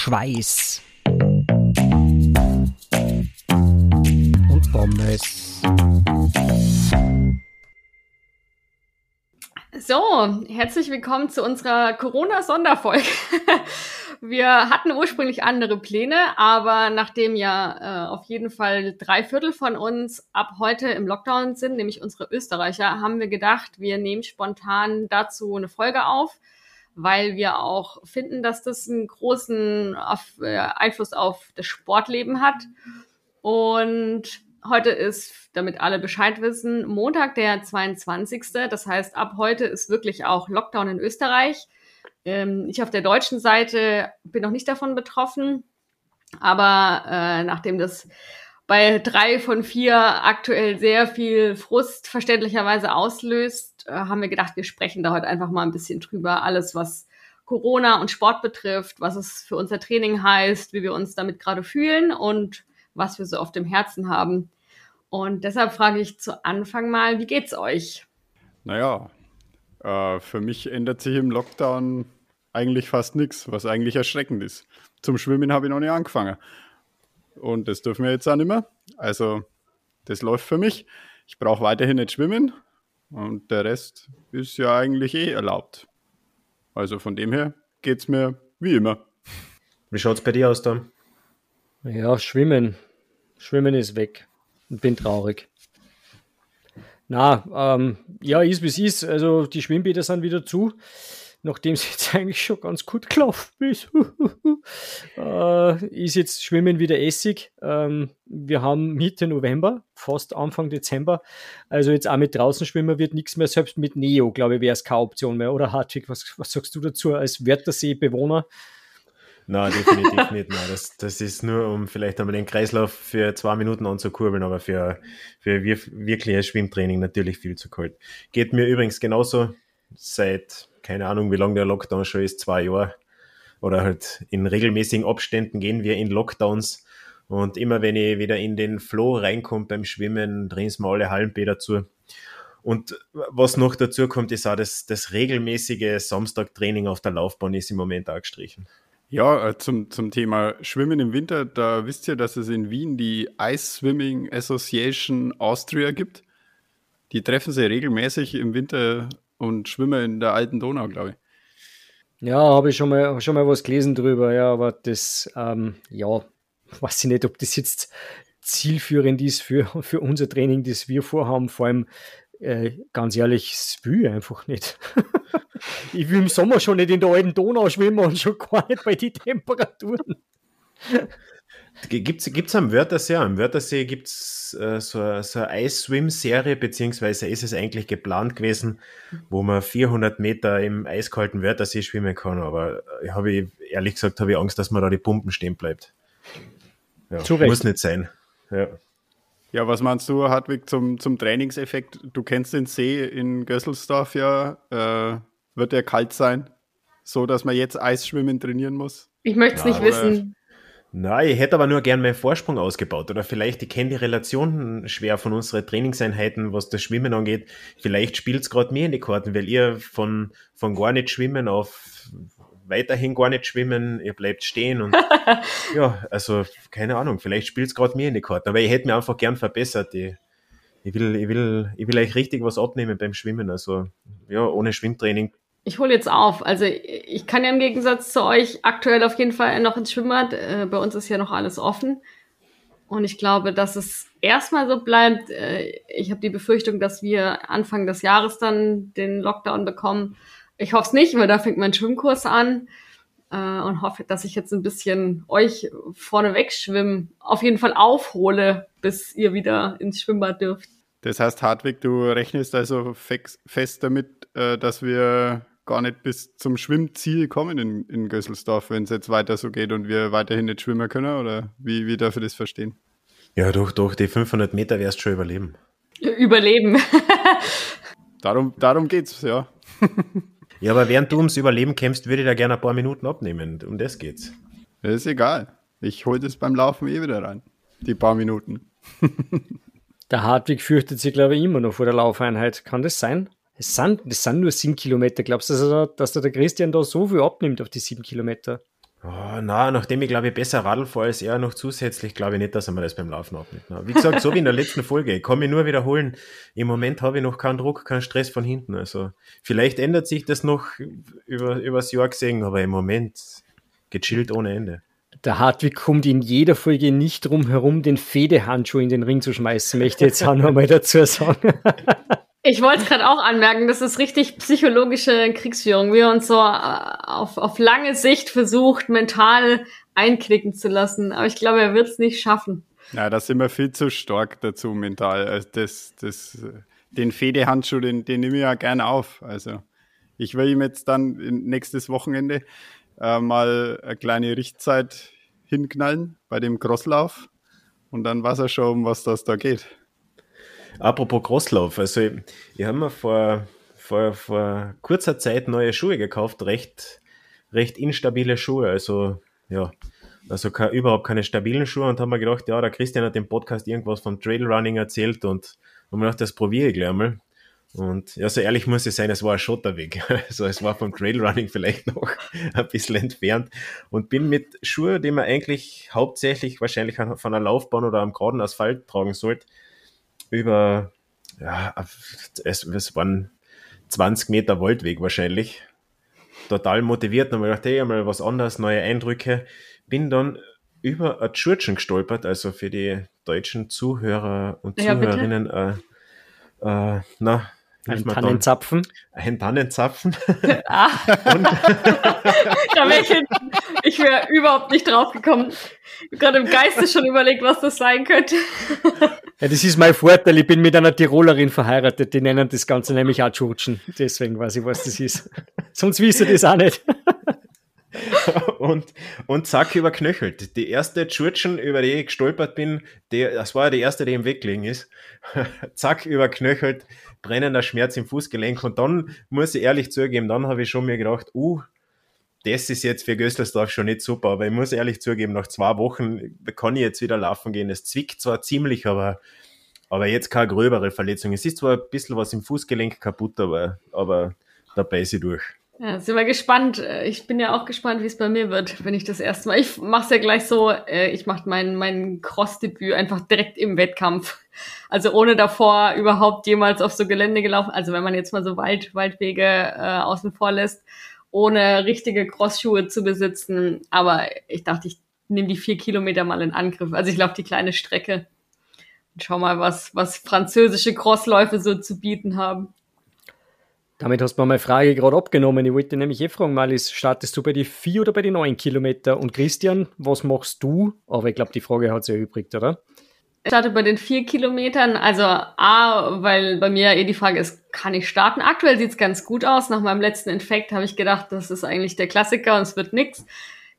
Schweiß und Pommes. So, herzlich willkommen zu unserer Corona-Sonderfolge. Wir hatten ursprünglich andere Pläne, aber nachdem ja äh, auf jeden Fall drei Viertel von uns ab heute im Lockdown sind, nämlich unsere Österreicher, haben wir gedacht, wir nehmen spontan dazu eine Folge auf, weil wir auch finden, dass das einen großen auf, äh, Einfluss auf das Sportleben hat. Und heute ist, damit alle Bescheid wissen, Montag der 22. Das heißt, ab heute ist wirklich auch Lockdown in Österreich. Ähm, ich auf der deutschen Seite bin noch nicht davon betroffen, aber äh, nachdem das bei drei von vier aktuell sehr viel Frust verständlicherweise auslöst, äh, haben wir gedacht, wir sprechen da heute einfach mal ein bisschen drüber. Alles, was Corona und Sport betrifft, was es für unser Training heißt, wie wir uns damit gerade fühlen und was wir so auf dem Herzen haben. Und deshalb frage ich zu Anfang mal, wie geht's euch? Naja, äh, für mich ändert sich im Lockdown eigentlich fast nichts, was eigentlich erschreckend ist. Zum Schwimmen habe ich noch nicht angefangen. Und das dürfen wir jetzt auch nicht mehr. Also, das läuft für mich. Ich brauche weiterhin nicht schwimmen. Und der Rest ist ja eigentlich eh erlaubt. Also von dem her geht es mir wie immer. Wie schaut es bei dir aus, Tom? Ja, Schwimmen. Schwimmen ist weg. Ich bin traurig. Na, ähm, ja, ist wie es ist. Also die Schwimmbäder sind wieder zu, nachdem es jetzt eigentlich schon ganz gut gelaufen ist. äh, ist jetzt Schwimmen wieder Essig. Ähm, wir haben Mitte November, fast Anfang Dezember. Also jetzt auch mit draußen schwimmen wird nichts mehr. Selbst mit Neo, glaube ich, wäre es keine Option mehr. Oder Hartwig, was, was sagst du dazu als Wörthersee-Bewohner? Nein, definitiv nicht. Nein. Das, das ist nur, um vielleicht einmal den Kreislauf für zwei Minuten anzukurbeln, aber für, für wirkliches Schwimmtraining natürlich viel zu kalt. Geht mir übrigens genauso seit, keine Ahnung, wie lange der Lockdown schon ist, zwei Jahre. Oder halt in regelmäßigen Abständen gehen wir in Lockdowns. Und immer wenn ich wieder in den Flow reinkomme beim Schwimmen, drehen es mir alle Hallenbäder zu. Und was noch dazu kommt, ist auch das, das regelmäßige Samstagtraining auf der Laufbahn ist im Moment auch gestrichen. Ja, äh, zum, zum Thema Schwimmen im Winter, da wisst ihr, dass es in Wien die Ice Swimming Association Austria gibt. Die treffen sich regelmäßig im Winter und schwimmen in der alten Donau, glaube ich. Ja, habe ich schon mal, schon mal was gelesen drüber, ja, aber das, ähm, ja, weiß ich nicht, ob das jetzt zielführend ist für, für unser Training, das wir vorhaben. Vor allem, äh, ganz ehrlich, das will einfach nicht. ich will im Sommer schon nicht in der alten Donau schwimmen und schon gar nicht bei den Temperaturen. Gibt es am Wörthersee? Am Wörthersee gibt es äh, so, so eine Eis-Swim-Serie, beziehungsweise ist es eigentlich geplant gewesen, wo man 400 Meter im eiskalten Wörthersee schwimmen kann. Aber äh, habe ich, ehrlich gesagt, habe ich Angst, dass man da die Pumpen stehen bleibt. Ja, muss nicht sein. Ja. Ja, was meinst du, Hartwig, zum, zum Trainingseffekt? Du kennst den See in Gösselsdorf ja. Äh, wird der kalt sein? So, dass man jetzt Eisschwimmen trainieren muss? Ich möchte es nicht wissen. Nein, ich hätte aber nur gern meinen Vorsprung ausgebaut. Oder vielleicht, ich kenne die Relation schwer von unseren Trainingseinheiten, was das Schwimmen angeht. Vielleicht spielt es gerade mir in die Karten, weil ihr von, von gar nicht schwimmen auf weiterhin gar nicht schwimmen, ihr bleibt stehen und ja, also keine Ahnung, vielleicht spielt es gerade mir in die Karten, aber ich hätte mir einfach gern verbessert. Ich, ich, will, ich, will, ich will euch richtig was abnehmen beim Schwimmen, also ja, ohne Schwimmtraining. Ich hole jetzt auf. Also ich kann ja im Gegensatz zu euch aktuell auf jeden Fall noch ins Schwimmbad. Äh, bei uns ist ja noch alles offen. Und ich glaube, dass es erstmal so bleibt. Äh, ich habe die Befürchtung, dass wir Anfang des Jahres dann den Lockdown bekommen ich hoffe es nicht, weil da fängt mein Schwimmkurs an äh, und hoffe, dass ich jetzt ein bisschen euch vorneweg schwimmen, auf jeden Fall aufhole, bis ihr wieder ins Schwimmbad dürft. Das heißt, Hartwig, du rechnest also fest damit, dass wir gar nicht bis zum Schwimmziel kommen in, in Gösselsdorf, wenn es jetzt weiter so geht und wir weiterhin nicht schwimmen können? Oder wie, wie darf ich das verstehen? Ja, durch, durch die 500 Meter wirst du schon überleben. Überleben. darum, darum geht's, ja. Ja, aber während du ums Überleben kämpfst, würde ich da gerne ein paar Minuten abnehmen. Um das geht's. Das ist egal. Ich hole das beim Laufen eh wieder rein. Die paar Minuten. der Hartwig fürchtet sich, glaube ich, immer noch vor der Laufeinheit. Kann das sein? Es sind, das sind nur sieben Kilometer. Glaubst du, dass, er, dass der Christian da so viel abnimmt auf die sieben Kilometer? Oh, na, nachdem ich glaube ich besser Radl fahre als er noch zusätzlich, glaube ich nicht, dass er mir das beim Laufen abnimmt. Na, wie gesagt, so wie in der letzten Folge. Ich kann mich nur wiederholen. Im Moment habe ich noch keinen Druck, keinen Stress von hinten. Also vielleicht ändert sich das noch über, übers Jahr gesehen, aber im Moment gechillt ohne Ende. Der Hartwig kommt in jeder Folge nicht drum herum, den Fedehandschuh in den Ring zu schmeißen, möchte ich jetzt auch noch mal dazu sagen. Ich wollte gerade auch anmerken, das ist richtig psychologische Kriegsführung, wie uns so äh, auf, auf lange Sicht versucht, mental einknicken zu lassen. Aber ich glaube, er wird es nicht schaffen. Ja, da sind wir viel zu stark dazu mental. Also das, das, den Fedehandschuh, den, den nehme ich ja gerne auf. Also ich will ihm jetzt dann nächstes Wochenende äh, mal eine kleine Richtzeit hinknallen bei dem Crosslauf und dann weiß er schon, um was das da geht. Apropos Crosslauf, also ich, ich habe mir vor, vor, vor kurzer Zeit neue Schuhe gekauft, recht, recht instabile Schuhe, also ja, also keine, überhaupt keine stabilen Schuhe und haben mir gedacht, ja, der Christian hat im Podcast irgendwas vom Trailrunning erzählt und haben mir gedacht, das probiere ich gleich mal. Und ja, so ehrlich muss ich sein, es war ein Schotterweg. Also es war vom Trailrunning vielleicht noch ein bisschen entfernt und bin mit Schuhen, die man eigentlich hauptsächlich wahrscheinlich von einer Laufbahn oder am geraden Asphalt tragen sollte, über, ja, es, es waren 20 Meter Waldweg wahrscheinlich. Total motiviert, ich gedacht, hey, mal was anderes, neue Eindrücke. Bin dann über ein Tschurtschen gestolpert, also für die deutschen Zuhörer und ja, Zuhörerinnen, äh, äh, na, ein Tannenzapfen. Ein Tannenzapfen. Ah. da wär ich ich wäre überhaupt nicht drauf gekommen. Gerade im Geiste schon überlegt, was das sein könnte. ja, das ist mein Vorteil. Ich bin mit einer Tirolerin verheiratet. Die nennen das Ganze nämlich auch Tschutschen. Deswegen weiß ich, was das ist. Sonst wisst ihr das auch nicht. und, und zack, überknöchelt. Die erste Tschurtschen, über die ich gestolpert bin, die, das war ja die erste, die im Weg gelegen ist. zack, überknöchelt, brennender Schmerz im Fußgelenk. Und dann muss ich ehrlich zugeben, dann habe ich schon mir gedacht, uh, das ist jetzt für Gößlersdorf schon nicht super, aber ich muss ehrlich zugeben, nach zwei Wochen kann ich jetzt wieder laufen gehen. Es zwickt zwar ziemlich, aber, aber jetzt keine gröbere Verletzung. Es ist zwar ein bisschen was im Fußgelenk kaputt, aber, aber da beiße ich durch. Ja, sind wir gespannt. Ich bin ja auch gespannt, wie es bei mir wird, wenn ich das erste Mal. Ich mache es ja gleich so, äh, ich mache mein, mein Cross-Debüt einfach direkt im Wettkampf. Also ohne davor überhaupt jemals auf so Gelände gelaufen. Also wenn man jetzt mal so Wald, Waldwege äh, außen vor lässt, ohne richtige Crossschuhe zu besitzen. Aber ich dachte, ich nehme die vier Kilometer mal in Angriff. Also ich laufe die kleine Strecke und schau mal, was, was französische Crossläufe so zu bieten haben. Damit hast du mir meine Frage gerade abgenommen. Ich wollte nämlich eh fragen, Malis, startest du bei die vier oder bei die neun Kilometer? Und Christian, was machst du? Aber ich glaube, die Frage hat sich erübrigt, oder? Ich starte bei den vier Kilometern. Also A, weil bei mir eh die Frage ist, kann ich starten? Aktuell sieht's ganz gut aus. Nach meinem letzten Infekt habe ich gedacht, das ist eigentlich der Klassiker und es wird nix.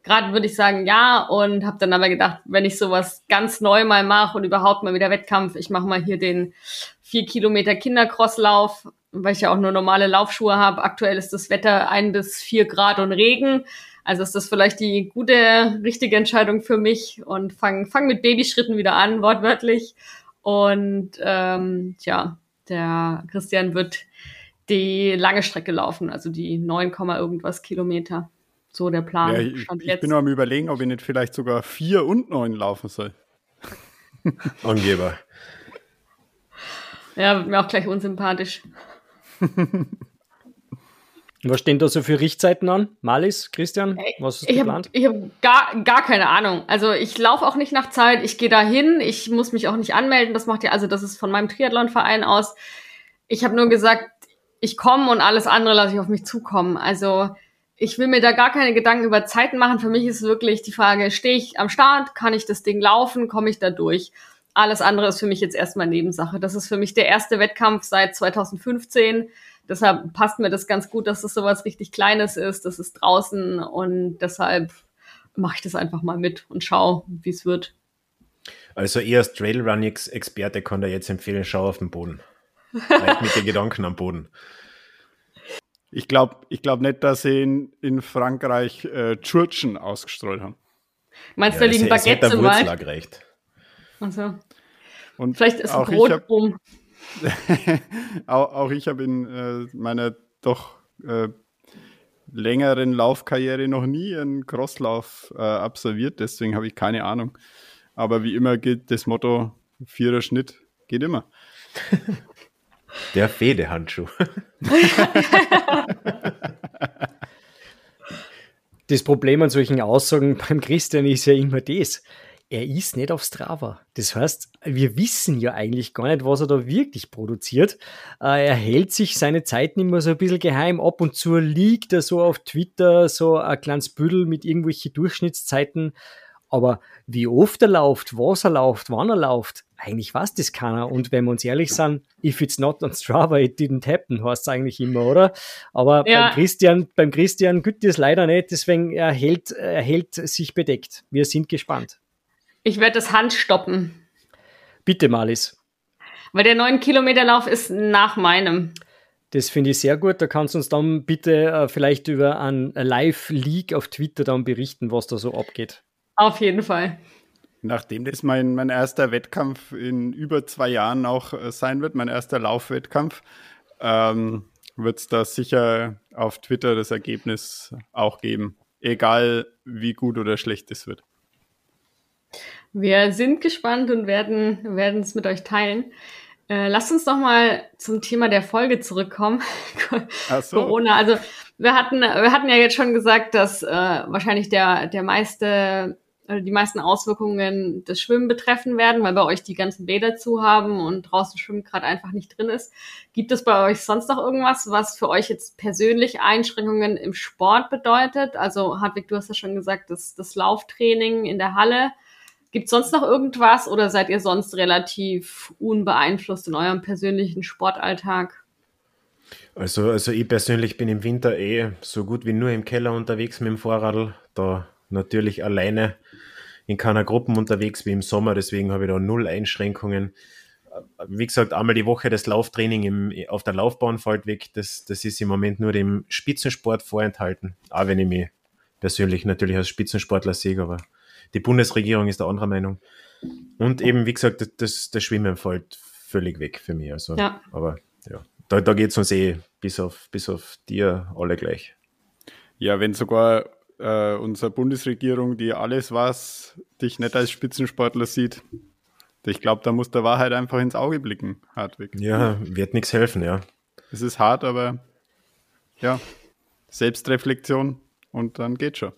Gerade würde ich sagen ja und habe dann aber gedacht, wenn ich sowas ganz neu mal mache und überhaupt mal wieder Wettkampf, ich mache mal hier den vier Kilometer Kindercrosslauf weil ich ja auch nur normale Laufschuhe habe. Aktuell ist das Wetter ein bis vier Grad und Regen. Also ist das vielleicht die gute, richtige Entscheidung für mich und fang, fang mit Babyschritten wieder an, wortwörtlich. Und ähm, ja, der Christian wird die lange Strecke laufen, also die 9, irgendwas Kilometer. So der Plan. Ja, ich, ich bin nur am überlegen, ob ich nicht vielleicht sogar vier und neun laufen soll. Angeber. Ja, mir auch gleich unsympathisch. Was stehen da so für Richtzeiten an? Malis, Christian, was ist ich geplant? Hab, ich habe gar, gar keine Ahnung. Also ich laufe auch nicht nach Zeit, ich gehe da hin, ich muss mich auch nicht anmelden. Das macht ja, also das ist von meinem Triathlonverein aus. Ich habe nur gesagt, ich komme und alles andere lasse ich auf mich zukommen. Also ich will mir da gar keine Gedanken über Zeiten machen. Für mich ist wirklich die Frage, stehe ich am Start, kann ich das Ding laufen, komme ich da durch? Alles andere ist für mich jetzt erstmal Nebensache. Das ist für mich der erste Wettkampf seit 2015. Deshalb passt mir das ganz gut, dass das sowas richtig Kleines ist. Das ist draußen und deshalb mache ich das einfach mal mit und schau, wie es wird. Also ihr als Trailrunnings-Experte kann da jetzt empfehlen, schau auf den Boden. Bleib mit den Gedanken am Boden. Ich glaube ich glaub nicht, dass sie in, in Frankreich äh, Churchen ausgestrahlt haben. Meinst du, ja, da liegen Baguettes im Wald? Reicht. Also. Und Vielleicht ist auch Brot hab, rum. auch, auch, ich habe in äh, meiner doch äh, längeren Laufkarriere noch nie einen Crosslauf äh, absolviert, deswegen habe ich keine Ahnung. Aber wie immer gilt das Motto: Vierer Schnitt geht immer. Der Fedehandschuh. das Problem an solchen Aussagen beim Christian ist ja immer das. Er ist nicht auf Strava. Das heißt, wir wissen ja eigentlich gar nicht, was er da wirklich produziert. Äh, er hält sich seine Zeiten immer so ein bisschen geheim. Ab und zu liegt er so auf Twitter so ein kleines Büdel mit irgendwelchen Durchschnittszeiten. Aber wie oft er läuft, was er läuft, wann er läuft, eigentlich weiß das keiner. Und wenn wir uns ehrlich sind, if it's not on Strava, it didn't happen, heißt es eigentlich immer, oder? Aber ja. beim Christian, beim Christian gilt das leider nicht, deswegen er hält, er hält sich bedeckt. Wir sind gespannt. Ich werde das Hand stoppen. Bitte, Malis. Weil der 9-Kilometer-Lauf ist nach meinem. Das finde ich sehr gut. Da kannst du uns dann bitte äh, vielleicht über ein Live-Leak auf Twitter dann berichten, was da so abgeht. Auf jeden Fall. Nachdem das mein, mein erster Wettkampf in über zwei Jahren auch äh, sein wird, mein erster Laufwettkampf, ähm, wird es da sicher auf Twitter das Ergebnis auch geben. Egal wie gut oder schlecht es wird. Wir sind gespannt und werden werden es mit euch teilen. Äh, lasst uns noch mal zum Thema der Folge zurückkommen. Ach so. Corona. Also wir hatten wir hatten ja jetzt schon gesagt, dass äh, wahrscheinlich der der meiste äh, die meisten Auswirkungen des Schwimmen betreffen werden, weil bei euch die ganzen Bäder zu haben und draußen Schwimmen gerade einfach nicht drin ist. Gibt es bei euch sonst noch irgendwas, was für euch jetzt persönlich Einschränkungen im Sport bedeutet? Also Hartwig, du hast ja schon gesagt, das, das Lauftraining in der Halle. Gibt es sonst noch irgendwas oder seid ihr sonst relativ unbeeinflusst in eurem persönlichen Sportalltag? Also, also ich persönlich bin im Winter eh so gut wie nur im Keller unterwegs mit dem Fahrradl. Da natürlich alleine in keiner Gruppe unterwegs wie im Sommer, deswegen habe ich da null Einschränkungen. Wie gesagt, einmal die Woche das Lauftraining im, auf der Laufbahn fällt weg. Das, das ist im Moment nur dem Spitzensport vorenthalten. Auch wenn ich mich persönlich natürlich als Spitzensportler sehe, aber die Bundesregierung ist der anderer Meinung. Und eben, wie gesagt, das, das Schwimmen fällt völlig weg für mich. Also, ja. Aber ja, da, da geht es uns eh bis auf, bis auf dir alle gleich. Ja, wenn sogar äh, unsere Bundesregierung, die alles, was dich nicht als Spitzensportler sieht. Ich glaube, da muss der Wahrheit einfach ins Auge blicken, Hartwig. Ja, wird nichts helfen, ja. Es ist hart, aber ja, Selbstreflexion und dann geht schon.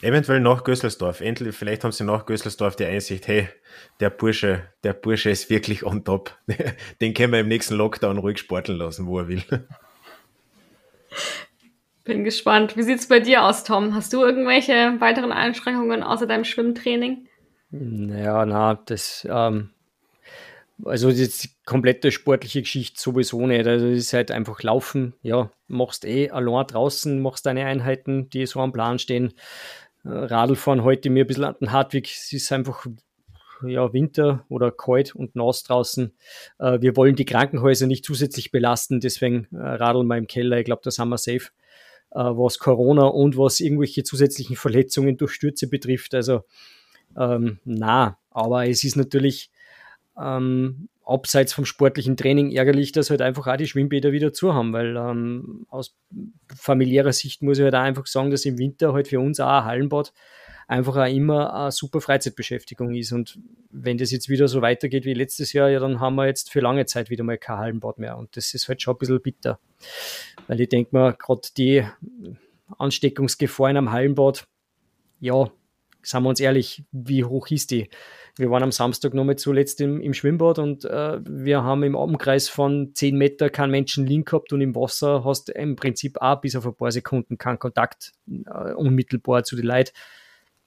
Eventuell nach Gösselsdorf. Endlich, vielleicht haben sie nach Gösselsdorf die Einsicht, hey, der Bursche, der Bursche ist wirklich on top. Den können wir im nächsten Lockdown ruhig sporteln lassen, wo er will. Bin gespannt. Wie sieht es bei dir aus, Tom? Hast du irgendwelche weiteren Einschränkungen außer deinem Schwimmtraining? Naja, na, das, ähm, also die komplette sportliche Geschichte sowieso nicht. Also es ist halt einfach laufen, ja, machst eh allein draußen, machst deine Einheiten, die so am Plan stehen. Äh, Radlfahren heute mir ein bisschen an den Hartwig, es ist einfach ja, Winter oder kalt und nass draußen. Äh, wir wollen die Krankenhäuser nicht zusätzlich belasten, deswegen äh, radeln wir im Keller. Ich glaube, da sind wir safe was Corona und was irgendwelche zusätzlichen Verletzungen durch Stürze betrifft. Also ähm, na, aber es ist natürlich ähm, abseits vom sportlichen Training ärgerlich, dass halt einfach auch die Schwimmbäder wieder zu haben, weil ähm, aus familiärer Sicht muss ich halt auch einfach sagen, dass im Winter halt für uns auch ein Hallenbad einfach auch immer eine super Freizeitbeschäftigung ist. Und wenn das jetzt wieder so weitergeht wie letztes Jahr, ja, dann haben wir jetzt für lange Zeit wieder mal kein Hallenbad mehr. Und das ist halt schon ein bisschen bitter. Weil ich denke mal, gerade die Ansteckungsgefahr in einem Hallenbad, ja, sagen wir uns ehrlich, wie hoch ist die? Wir waren am Samstag nochmal zuletzt im, im Schwimmbad und äh, wir haben im Umkreis von 10 Meter keinen Menschen liegen gehabt und im Wasser hast du im Prinzip auch bis auf ein paar Sekunden keinen Kontakt äh, unmittelbar zu den Leuten.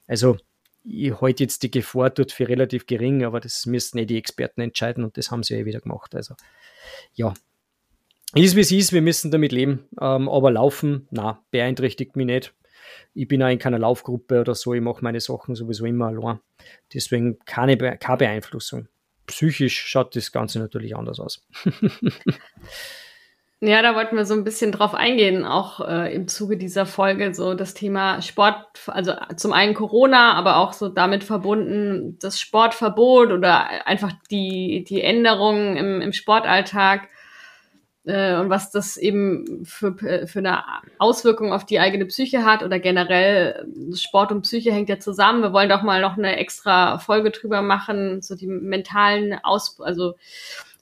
Also ich halte jetzt die Gefahr dort für relativ gering, aber das müssen nicht die Experten entscheiden und das haben sie ja eh wieder gemacht. Also ja, ist wie es ist, wir müssen damit leben, ähm, aber laufen, na, beeinträchtigt mich nicht. Ich bin auch in keiner Laufgruppe oder so, ich mache meine Sachen sowieso immer allein. Deswegen keine, keine Beeinflussung. Psychisch schaut das Ganze natürlich anders aus. Ja, da wollten wir so ein bisschen drauf eingehen, auch äh, im Zuge dieser Folge, so das Thema Sport, also zum einen Corona, aber auch so damit verbunden das Sportverbot oder einfach die, die Änderungen im, im Sportalltag. Äh, und was das eben für, für eine Auswirkung auf die eigene Psyche hat oder generell Sport und Psyche hängt ja zusammen. Wir wollen doch mal noch eine extra Folge drüber machen, so die mentalen Aus, also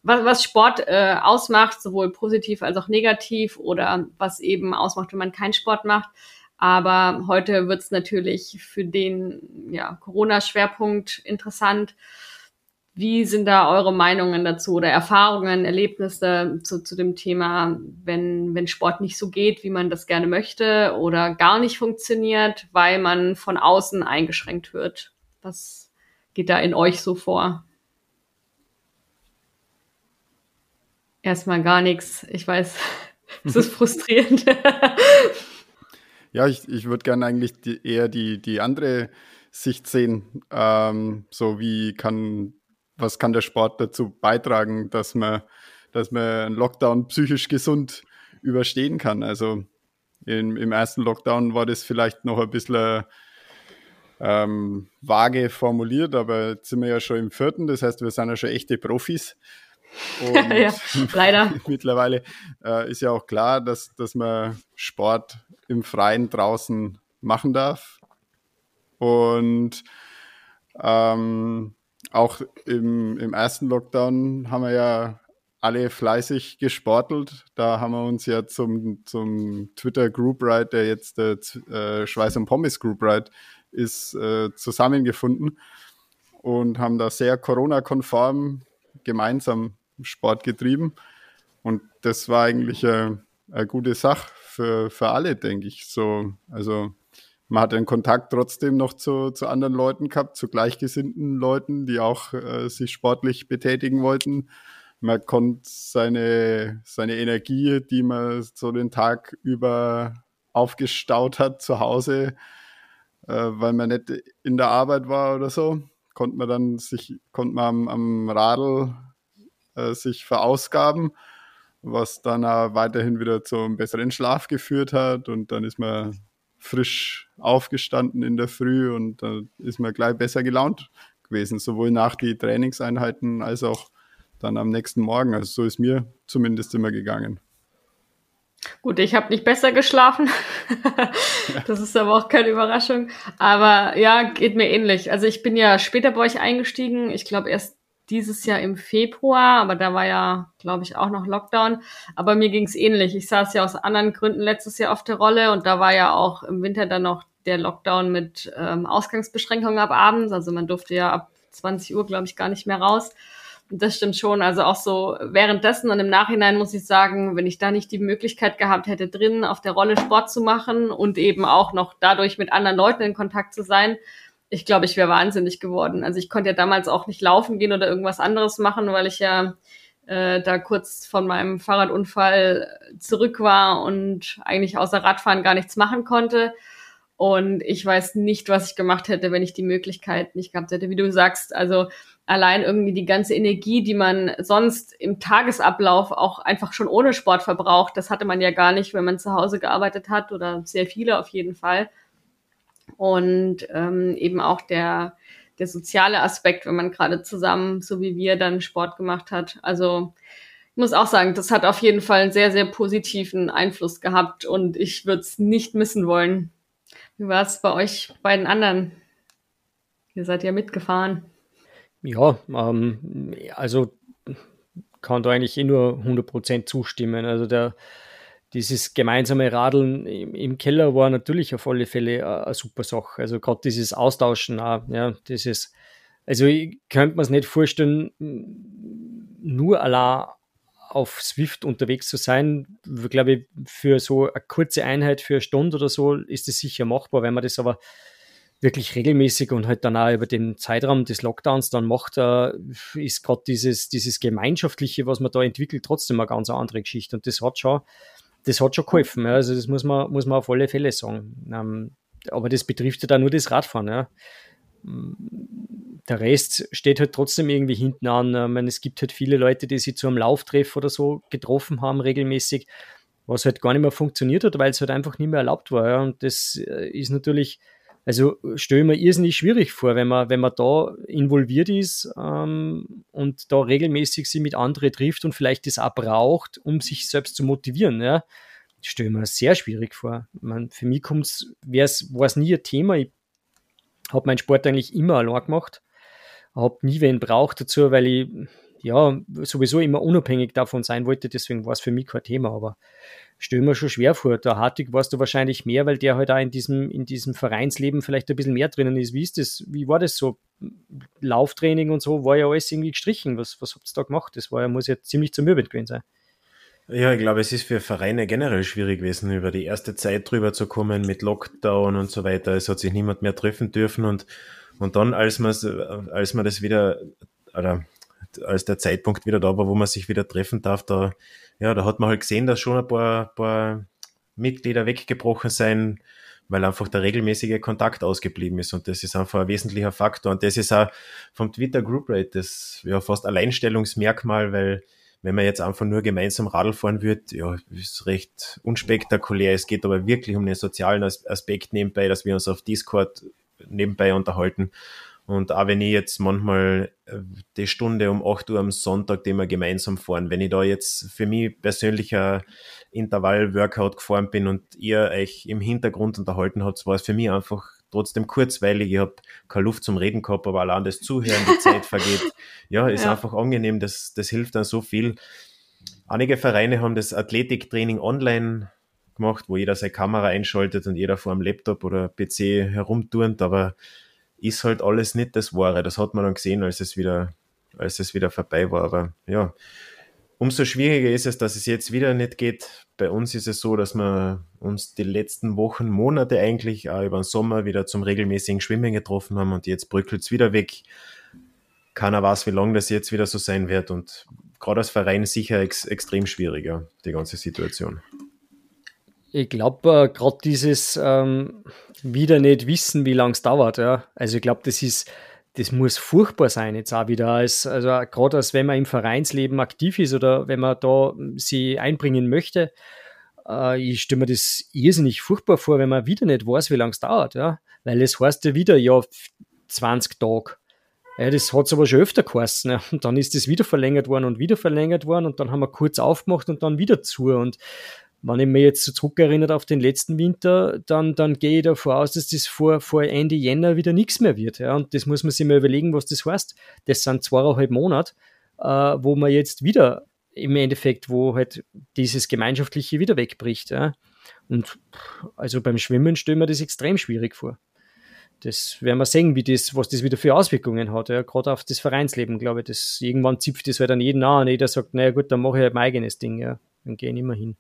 was, was Sport äh, ausmacht, sowohl positiv als auch negativ oder was eben ausmacht, wenn man keinen Sport macht. Aber heute wird es natürlich für den ja, Corona-Schwerpunkt interessant. Wie sind da eure Meinungen dazu oder Erfahrungen, Erlebnisse zu, zu dem Thema, wenn, wenn Sport nicht so geht, wie man das gerne möchte oder gar nicht funktioniert, weil man von außen eingeschränkt wird? Was geht da in euch so vor? Erstmal gar nichts. Ich weiß, es ist frustrierend. ja, ich, ich würde gerne eigentlich die, eher die, die andere Sicht sehen. Ähm, so wie kann was kann der Sport dazu beitragen, dass man, dass man einen Lockdown psychisch gesund überstehen kann. Also in, im ersten Lockdown war das vielleicht noch ein bisschen ähm, vage formuliert, aber jetzt sind wir ja schon im vierten, das heißt, wir sind ja schon echte Profis. Und ja, leider. mittlerweile äh, ist ja auch klar, dass, dass man Sport im Freien draußen machen darf. Und ähm, auch im, im ersten Lockdown haben wir ja alle fleißig gesportelt. Da haben wir uns ja zum, zum Twitter Group Ride, der jetzt der äh, Schweiß und Pommes Group Ride ist, äh, zusammengefunden und haben da sehr Corona-konform gemeinsam Sport getrieben. Und das war eigentlich eine, eine gute Sache für, für alle, denke ich. So, also man hat den Kontakt trotzdem noch zu, zu anderen Leuten gehabt, zu gleichgesinnten Leuten, die auch äh, sich sportlich betätigen wollten. Man konnte seine, seine Energie, die man so den Tag über aufgestaut hat zu Hause, äh, weil man nicht in der Arbeit war oder so, konnte man dann sich, konnte man am, am Radl äh, sich verausgaben, was dann auch weiterhin wieder zu einem besseren Schlaf geführt hat und dann ist man frisch aufgestanden in der Früh und da ist man gleich besser gelaunt gewesen, sowohl nach die Trainingseinheiten als auch dann am nächsten Morgen. Also so ist mir zumindest immer gegangen. Gut, ich habe nicht besser geschlafen. das ist aber auch keine Überraschung. Aber ja, geht mir ähnlich. Also ich bin ja später bei euch eingestiegen. Ich glaube erst dieses Jahr im Februar, aber da war ja, glaube ich, auch noch Lockdown. Aber mir ging es ähnlich. Ich saß ja aus anderen Gründen letztes Jahr auf der Rolle und da war ja auch im Winter dann noch der Lockdown mit ähm, Ausgangsbeschränkungen ab abends. Also man durfte ja ab 20 Uhr, glaube ich, gar nicht mehr raus. Und das stimmt schon. Also auch so währenddessen und im Nachhinein muss ich sagen, wenn ich da nicht die Möglichkeit gehabt hätte, drin auf der Rolle Sport zu machen und eben auch noch dadurch mit anderen Leuten in Kontakt zu sein, ich glaube, ich wäre wahnsinnig geworden. Also ich konnte ja damals auch nicht laufen gehen oder irgendwas anderes machen, weil ich ja äh, da kurz von meinem Fahrradunfall zurück war und eigentlich außer Radfahren gar nichts machen konnte. Und ich weiß nicht, was ich gemacht hätte, wenn ich die Möglichkeit nicht gehabt hätte, wie du sagst. Also allein irgendwie die ganze Energie, die man sonst im Tagesablauf auch einfach schon ohne Sport verbraucht, das hatte man ja gar nicht, wenn man zu Hause gearbeitet hat oder sehr viele auf jeden Fall und ähm, eben auch der, der soziale Aspekt, wenn man gerade zusammen, so wie wir, dann Sport gemacht hat. Also ich muss auch sagen, das hat auf jeden Fall einen sehr, sehr positiven Einfluss gehabt und ich würde es nicht missen wollen. Wie war es bei euch beiden anderen? Ihr seid ja mitgefahren. Ja, ähm, also kann da eigentlich eh nur 100% zustimmen. Also der, dieses gemeinsame Radeln im, Keller war natürlich auf alle Fälle eine, eine super Sache. Also gerade dieses Austauschen, auch, ja, dieses, also ich könnte mir es nicht vorstellen, nur allein auf Swift unterwegs zu sein. Ich glaube, für so eine kurze Einheit für eine Stunde oder so ist es sicher machbar, wenn man das aber wirklich regelmäßig und halt dann auch über den Zeitraum des Lockdowns dann macht, äh, ist gerade dieses, dieses Gemeinschaftliche, was man da entwickelt, trotzdem eine ganz andere Geschichte. Und das hat schon das hat schon geholfen. Ja. Also das muss man, muss man auf alle Fälle sagen. Ähm, aber das betrifft ja dann nur das Radfahren. Ja. Der Rest steht halt trotzdem irgendwie hinten an. Ich meine, es gibt halt viele Leute, die sich zu einem Lauftreff oder so getroffen haben regelmäßig, was halt gar nicht mehr funktioniert hat, weil es halt einfach nicht mehr erlaubt war. Ja. Und das äh, ist natürlich Also stelle ich mir irrsinnig schwierig vor, wenn man, wenn man da involviert ist ähm, und da regelmäßig sich mit anderen trifft und vielleicht das auch braucht, um sich selbst zu motivieren. Ja. Stelle ich mir sehr schwierig vor. Man, für mich war es nie ein Thema. Ich habe meinen Sport eigentlich immer allein gemacht. Habe nie wen braucht dazu, weil ich ja sowieso immer unabhängig davon sein wollte. Deswegen war es für mich kein Thema. Aber mir schon schwer vor. Der Hartig warst du wahrscheinlich mehr, weil der halt auch in diesem, in diesem Vereinsleben vielleicht ein bisschen mehr drinnen ist. Wie ist das? Wie war das so? Lauftraining und so war ja alles irgendwie gestrichen. Was, was habt ihr da gemacht? Das war ja, muss ja ziemlich zum Mürbend gewesen sein. Ja, ich glaube, es ist für Vereine generell schwierig gewesen, über die erste Zeit drüber zu kommen mit Lockdown und so weiter. Es hat sich niemand mehr treffen dürfen und, und dann, als man, als man das wieder, oder als der Zeitpunkt wieder da war, wo man sich wieder treffen darf, da, ja, da hat man halt gesehen, dass schon ein paar, paar Mitglieder weggebrochen sein, weil einfach der regelmäßige Kontakt ausgeblieben ist. Und das ist einfach ein wesentlicher Faktor. Und das ist auch vom Twitter Group Rate das ja fast Alleinstellungsmerkmal, weil wenn man jetzt einfach nur gemeinsam Radl fahren wird, ja, ist recht unspektakulär. Es geht aber wirklich um den sozialen Aspekt nebenbei, dass wir uns auf Discord nebenbei unterhalten. Und auch wenn ich jetzt manchmal äh, die Stunde um 8 Uhr am Sonntag, die wir gemeinsam fahren, wenn ich da jetzt für mich persönlicher Intervall-Workout gefahren bin und ihr euch im Hintergrund unterhalten habt, war es für mich einfach trotzdem kurzweilig. Ich habe keine Luft zum Reden gehabt, aber allein das Zuhören, die Zeit vergeht. Ja, ist ja. einfach angenehm. Das, das hilft dann so viel. Einige Vereine haben das Athletiktraining online gemacht, wo jeder seine Kamera einschaltet und jeder vor einem Laptop oder PC herumturnt, aber ist halt alles nicht das Wahre. Das hat man dann gesehen, als es wieder, als es wieder vorbei war. Aber ja, umso schwieriger ist es, dass es jetzt wieder nicht geht. Bei uns ist es so, dass wir uns die letzten Wochen, Monate eigentlich auch über den Sommer wieder zum regelmäßigen Schwimmen getroffen haben und jetzt bröckelt es wieder weg. Keiner weiß, wie lange das jetzt wieder so sein wird und gerade als Verein sicher ex extrem schwieriger, die ganze Situation. Ich glaube, äh, gerade dieses ähm, wieder nicht wissen, wie lange es dauert. Ja. Also ich glaube, das ist, das muss furchtbar sein jetzt auch wieder. Als, also gerade als wenn man im Vereinsleben aktiv ist oder wenn man da sie einbringen möchte. Äh, ich stelle mir das irrsinnig furchtbar vor, wenn man wieder nicht weiß, wie lange es dauert. Ja. Weil es heißt ja wieder, ja, 20 Tage. Ja, das hat es aber schon öfter geheißen. Ja. Und dann ist das wieder verlängert worden und wieder verlängert worden und dann haben wir kurz aufgemacht und dann wieder zu. Und wenn ich mir jetzt so zurückerinnert auf den letzten Winter, dann, dann gehe ich davon aus, dass das vor, vor Ende Jänner wieder nichts mehr wird. Ja. Und das muss man sich mal überlegen, was das heißt. Das sind zweieinhalb Monate, äh, wo man jetzt wieder im Endeffekt, wo halt dieses Gemeinschaftliche wieder wegbricht. Ja. Und also beim Schwimmen stelle mir das extrem schwierig vor. Das werden wir sehen, wie das, was das wieder für Auswirkungen hat, ja, gerade auf das Vereinsleben, glaube ich. Das, irgendwann zipft das halt an jeden an jeder sagt, naja gut, dann mache ich halt mein eigenes Ding, ja. Dann gehe ich immer hin.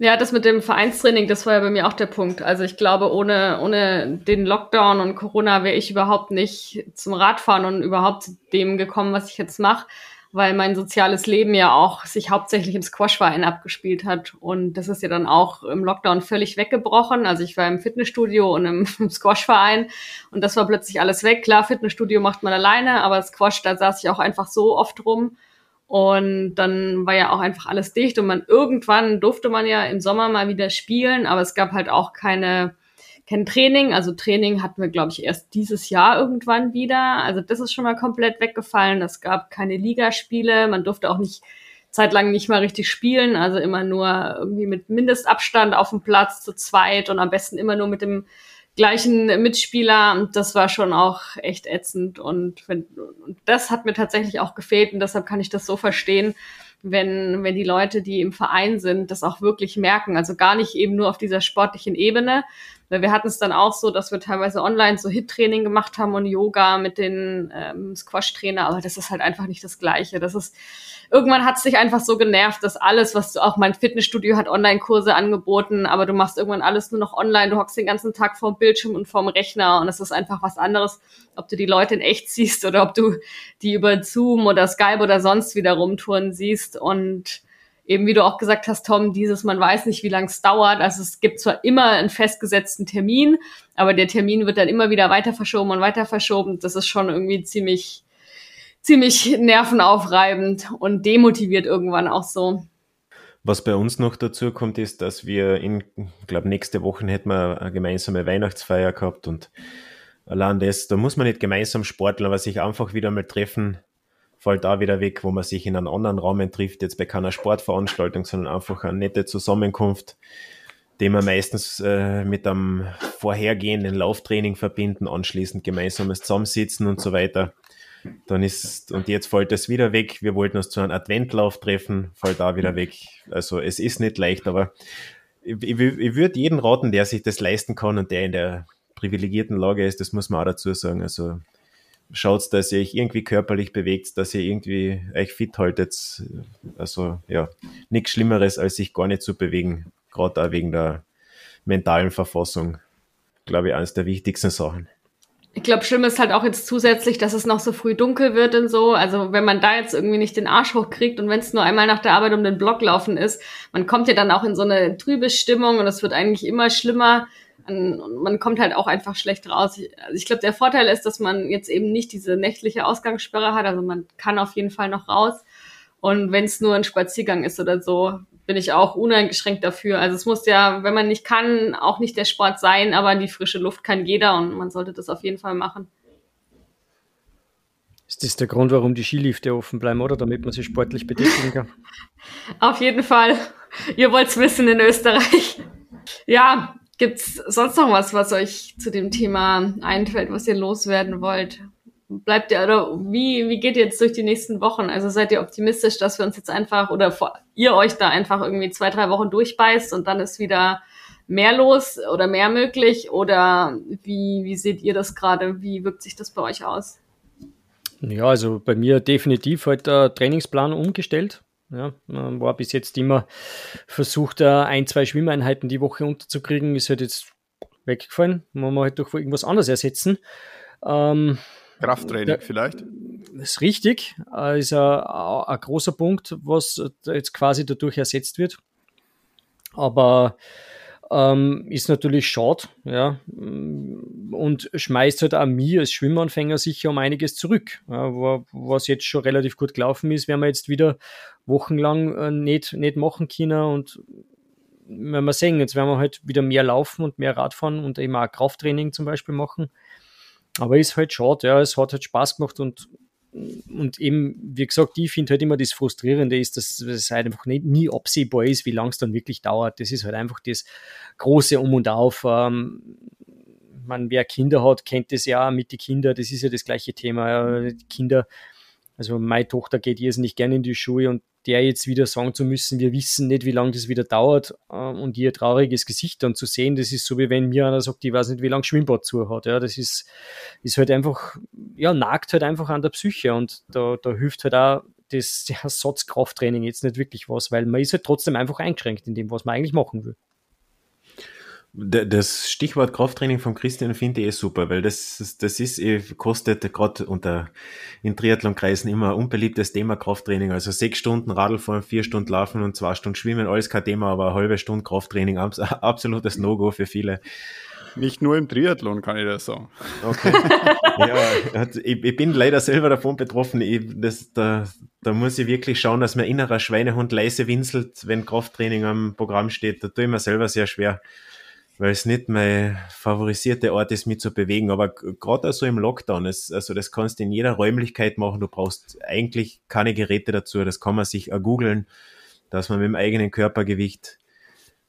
Ja, das mit dem Vereinstraining, das war ja bei mir auch der Punkt. Also ich glaube, ohne, ohne den Lockdown und Corona wäre ich überhaupt nicht zum Radfahren und überhaupt zu dem gekommen, was ich jetzt mache, weil mein soziales Leben ja auch sich hauptsächlich im Squashverein abgespielt hat. Und das ist ja dann auch im Lockdown völlig weggebrochen. Also ich war im Fitnessstudio und im, im Squashverein und das war plötzlich alles weg. Klar, Fitnessstudio macht man alleine, aber Squash, da saß ich auch einfach so oft rum. Und dann war ja auch einfach alles dicht und man irgendwann durfte man ja im Sommer mal wieder spielen, aber es gab halt auch keine kein Training. Also Training hatten wir, glaube ich, erst dieses Jahr irgendwann wieder. Also das ist schon mal komplett weggefallen. Es gab keine Ligaspiele. Man durfte auch nicht zeitlang nicht mal richtig spielen. Also immer nur irgendwie mit Mindestabstand auf dem Platz zu zweit und am besten immer nur mit dem gleichen Mitspieler und das war schon auch echt ätzend und, wenn, und das hat mir tatsächlich auch gefehlt und deshalb kann ich das so verstehen, wenn, wenn die Leute, die im Verein sind, das auch wirklich merken. Also gar nicht eben nur auf dieser sportlichen Ebene. Wir hatten es dann auch so, dass wir teilweise online so Hit-Training gemacht haben und Yoga mit den ähm, Squash-Trainer, aber das ist halt einfach nicht das Gleiche. Das ist, irgendwann hat es sich einfach so genervt, dass alles, was du auch mein Fitnessstudio hat Online-Kurse angeboten, aber du machst irgendwann alles nur noch online, du hockst den ganzen Tag vorm Bildschirm und vorm Rechner und es ist einfach was anderes, ob du die Leute in echt siehst oder ob du die über Zoom oder Skype oder sonst wieder rumtouren siehst und eben wie du auch gesagt hast, Tom, dieses, man weiß nicht, wie lange es dauert. Also es gibt zwar immer einen festgesetzten Termin, aber der Termin wird dann immer wieder weiter verschoben und weiter verschoben. Das ist schon irgendwie ziemlich ziemlich nervenaufreibend und demotiviert irgendwann auch so. Was bei uns noch dazu kommt, ist, dass wir in, ich glaube, nächste Woche hätten wir eine gemeinsame Weihnachtsfeier gehabt und allein das, da muss man nicht gemeinsam sporteln, aber sich einfach wieder mal treffen, fällt da wieder weg, wo man sich in einem anderen Raum trifft, jetzt bei keiner Sportveranstaltung, sondern einfach eine nette Zusammenkunft, die wir meistens äh, mit einem vorhergehenden Lauftraining verbinden, anschließend gemeinsames Zusammensitzen und so weiter. Dann ist, und jetzt fällt das wieder weg. Wir wollten uns zu einem Adventlauf treffen, fällt da wieder weg. Also es ist nicht leicht, aber ich, ich, ich würde jeden raten, der sich das leisten kann und der in der privilegierten Lage ist, das muss man auch dazu sagen. Also schaut, dass ihr euch irgendwie körperlich bewegt, dass ihr irgendwie euch fit haltet. Also ja, nichts Schlimmeres, als sich gar nicht zu bewegen, gerade auch wegen der mentalen Verfassung. Glaube ich, eines der wichtigsten Sachen. Ich glaube, schlimm ist halt auch jetzt zusätzlich, dass es noch so früh dunkel wird und so. Also wenn man da jetzt irgendwie nicht den Arsch hochkriegt und wenn es nur einmal nach der Arbeit um den Block laufen ist, man kommt ja dann auch in so eine trübe Stimmung und es wird eigentlich immer schlimmer und man kommt halt auch einfach schlecht raus. Also ich glaube, der Vorteil ist, dass man jetzt eben nicht diese nächtliche Ausgangssperre hat. Also man kann auf jeden Fall noch raus. Und wenn es nur ein Spaziergang ist oder so, bin ich auch uneingeschränkt dafür. Also es muss ja, wenn man nicht kann, auch nicht der Sport sein, aber die frische Luft kann jeder und man sollte das auf jeden Fall machen. Ist das der Grund, warum die Skilifte offen bleiben, oder? Damit man sich sportlich betätigen kann? auf jeden Fall. Ihr wollt es wissen in Österreich. Ja, Gibt's sonst noch was, was euch zu dem Thema einfällt, was ihr loswerden wollt? Bleibt ihr oder wie, wie geht ihr jetzt durch die nächsten Wochen? Also seid ihr optimistisch, dass wir uns jetzt einfach oder ihr euch da einfach irgendwie zwei, drei Wochen durchbeißt und dann ist wieder mehr los oder mehr möglich? Oder wie, wie seht ihr das gerade? Wie wirkt sich das bei euch aus? Ja, also bei mir definitiv heute der Trainingsplan umgestellt. Ja, war bis jetzt immer versucht, ein, zwei Schwimmeinheiten die Woche unterzukriegen, ist halt jetzt weggefallen. Man muss halt durch irgendwas anderes ersetzen. Ähm, Krafttraining der, vielleicht? Ist richtig. Äh, ist ein, ein großer Punkt, was jetzt quasi dadurch ersetzt wird. Aber ähm, ist natürlich schade, ja, und schmeißt halt auch mir als Schwimmanfänger sicher um einiges zurück. Ja, was jetzt schon relativ gut gelaufen ist, werden wir jetzt wieder wochenlang äh, nicht, nicht machen können und wenn wir sehen, jetzt werden wir halt wieder mehr laufen und mehr Radfahren und eben auch Krafttraining zum Beispiel machen. Aber ist halt schade, ja, es hat halt Spaß gemacht und und eben, wie gesagt, ich finde halt immer das Frustrierende ist, dass es halt einfach nicht, nie absehbar ist, wie lange es dann wirklich dauert. Das ist halt einfach das große Um und Auf. Ähm, man, wer Kinder hat, kennt das ja mit den Kindern, das ist ja das gleiche Thema. Die Kinder, also meine Tochter geht jetzt nicht gerne in die Schule und der jetzt wieder sagen zu müssen, wir wissen nicht, wie lange das wieder dauert äh, und ihr trauriges Gesicht dann zu sehen, das ist so wie wenn mir einer sagt, ich weiß nicht, wie lange Schwimmbad zu hat. Ja, das ist, ist halt einfach, ja, nagt halt einfach an der Psyche und da, da hilft halt auch das Ersatzkrafttraining jetzt nicht wirklich was, weil man ist halt trotzdem einfach eingeschränkt in dem, was man eigentlich machen will. Das Stichwort Krafttraining von Christian finde ich eh super, weil das, das ist, eh, kostet gerade unter in Triathlonkreisen immer ein unbeliebtes Thema Krafttraining. Also sechs Stunden Radlfahren, vier Stunden Laufen und zwei Stunden Schwimmen, alles kein Thema, aber eine halbe Stunde Krafttraining, absolutes No-Go für viele. Nicht nur im Triathlon kann ich das sagen. Okay. ja, ich, ich, bin leider selber davon betroffen. Ich, das, da, da muss ich wirklich schauen, dass mein innerer Schweinehund leise winselt, wenn Krafttraining am Programm steht. Da tue ich mir selber sehr schwer weil es nicht mein favorisierte Ort ist, mich zu bewegen. Aber gerade so im Lockdown, ist, also das kannst du in jeder Räumlichkeit machen. Du brauchst eigentlich keine Geräte dazu. Das kann man sich googeln, dass man mit dem eigenen Körpergewicht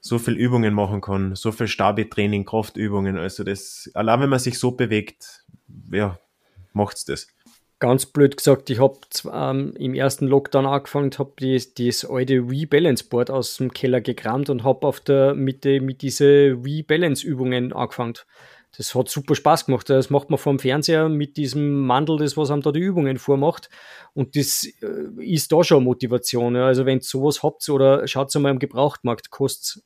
so viel Übungen machen kann, so viel Stabi-Training, Kraftübungen. Also das, allein wenn man sich so bewegt, ja, macht's das ganz blöd gesagt, ich habe ähm, im ersten Lockdown angefangen, habe das alte Rebalance-Board aus dem Keller gekramt und habe auf der Mitte mit diese Rebalance-Übungen angefangen. Das hat super Spaß gemacht. Das macht man vom Fernseher mit diesem Mandel, das was einem da die Übungen vormacht. Und das äh, ist da schon Motivation. Also wenn ihr sowas habt oder schaut mal im Gebrauchtmarkt, kostet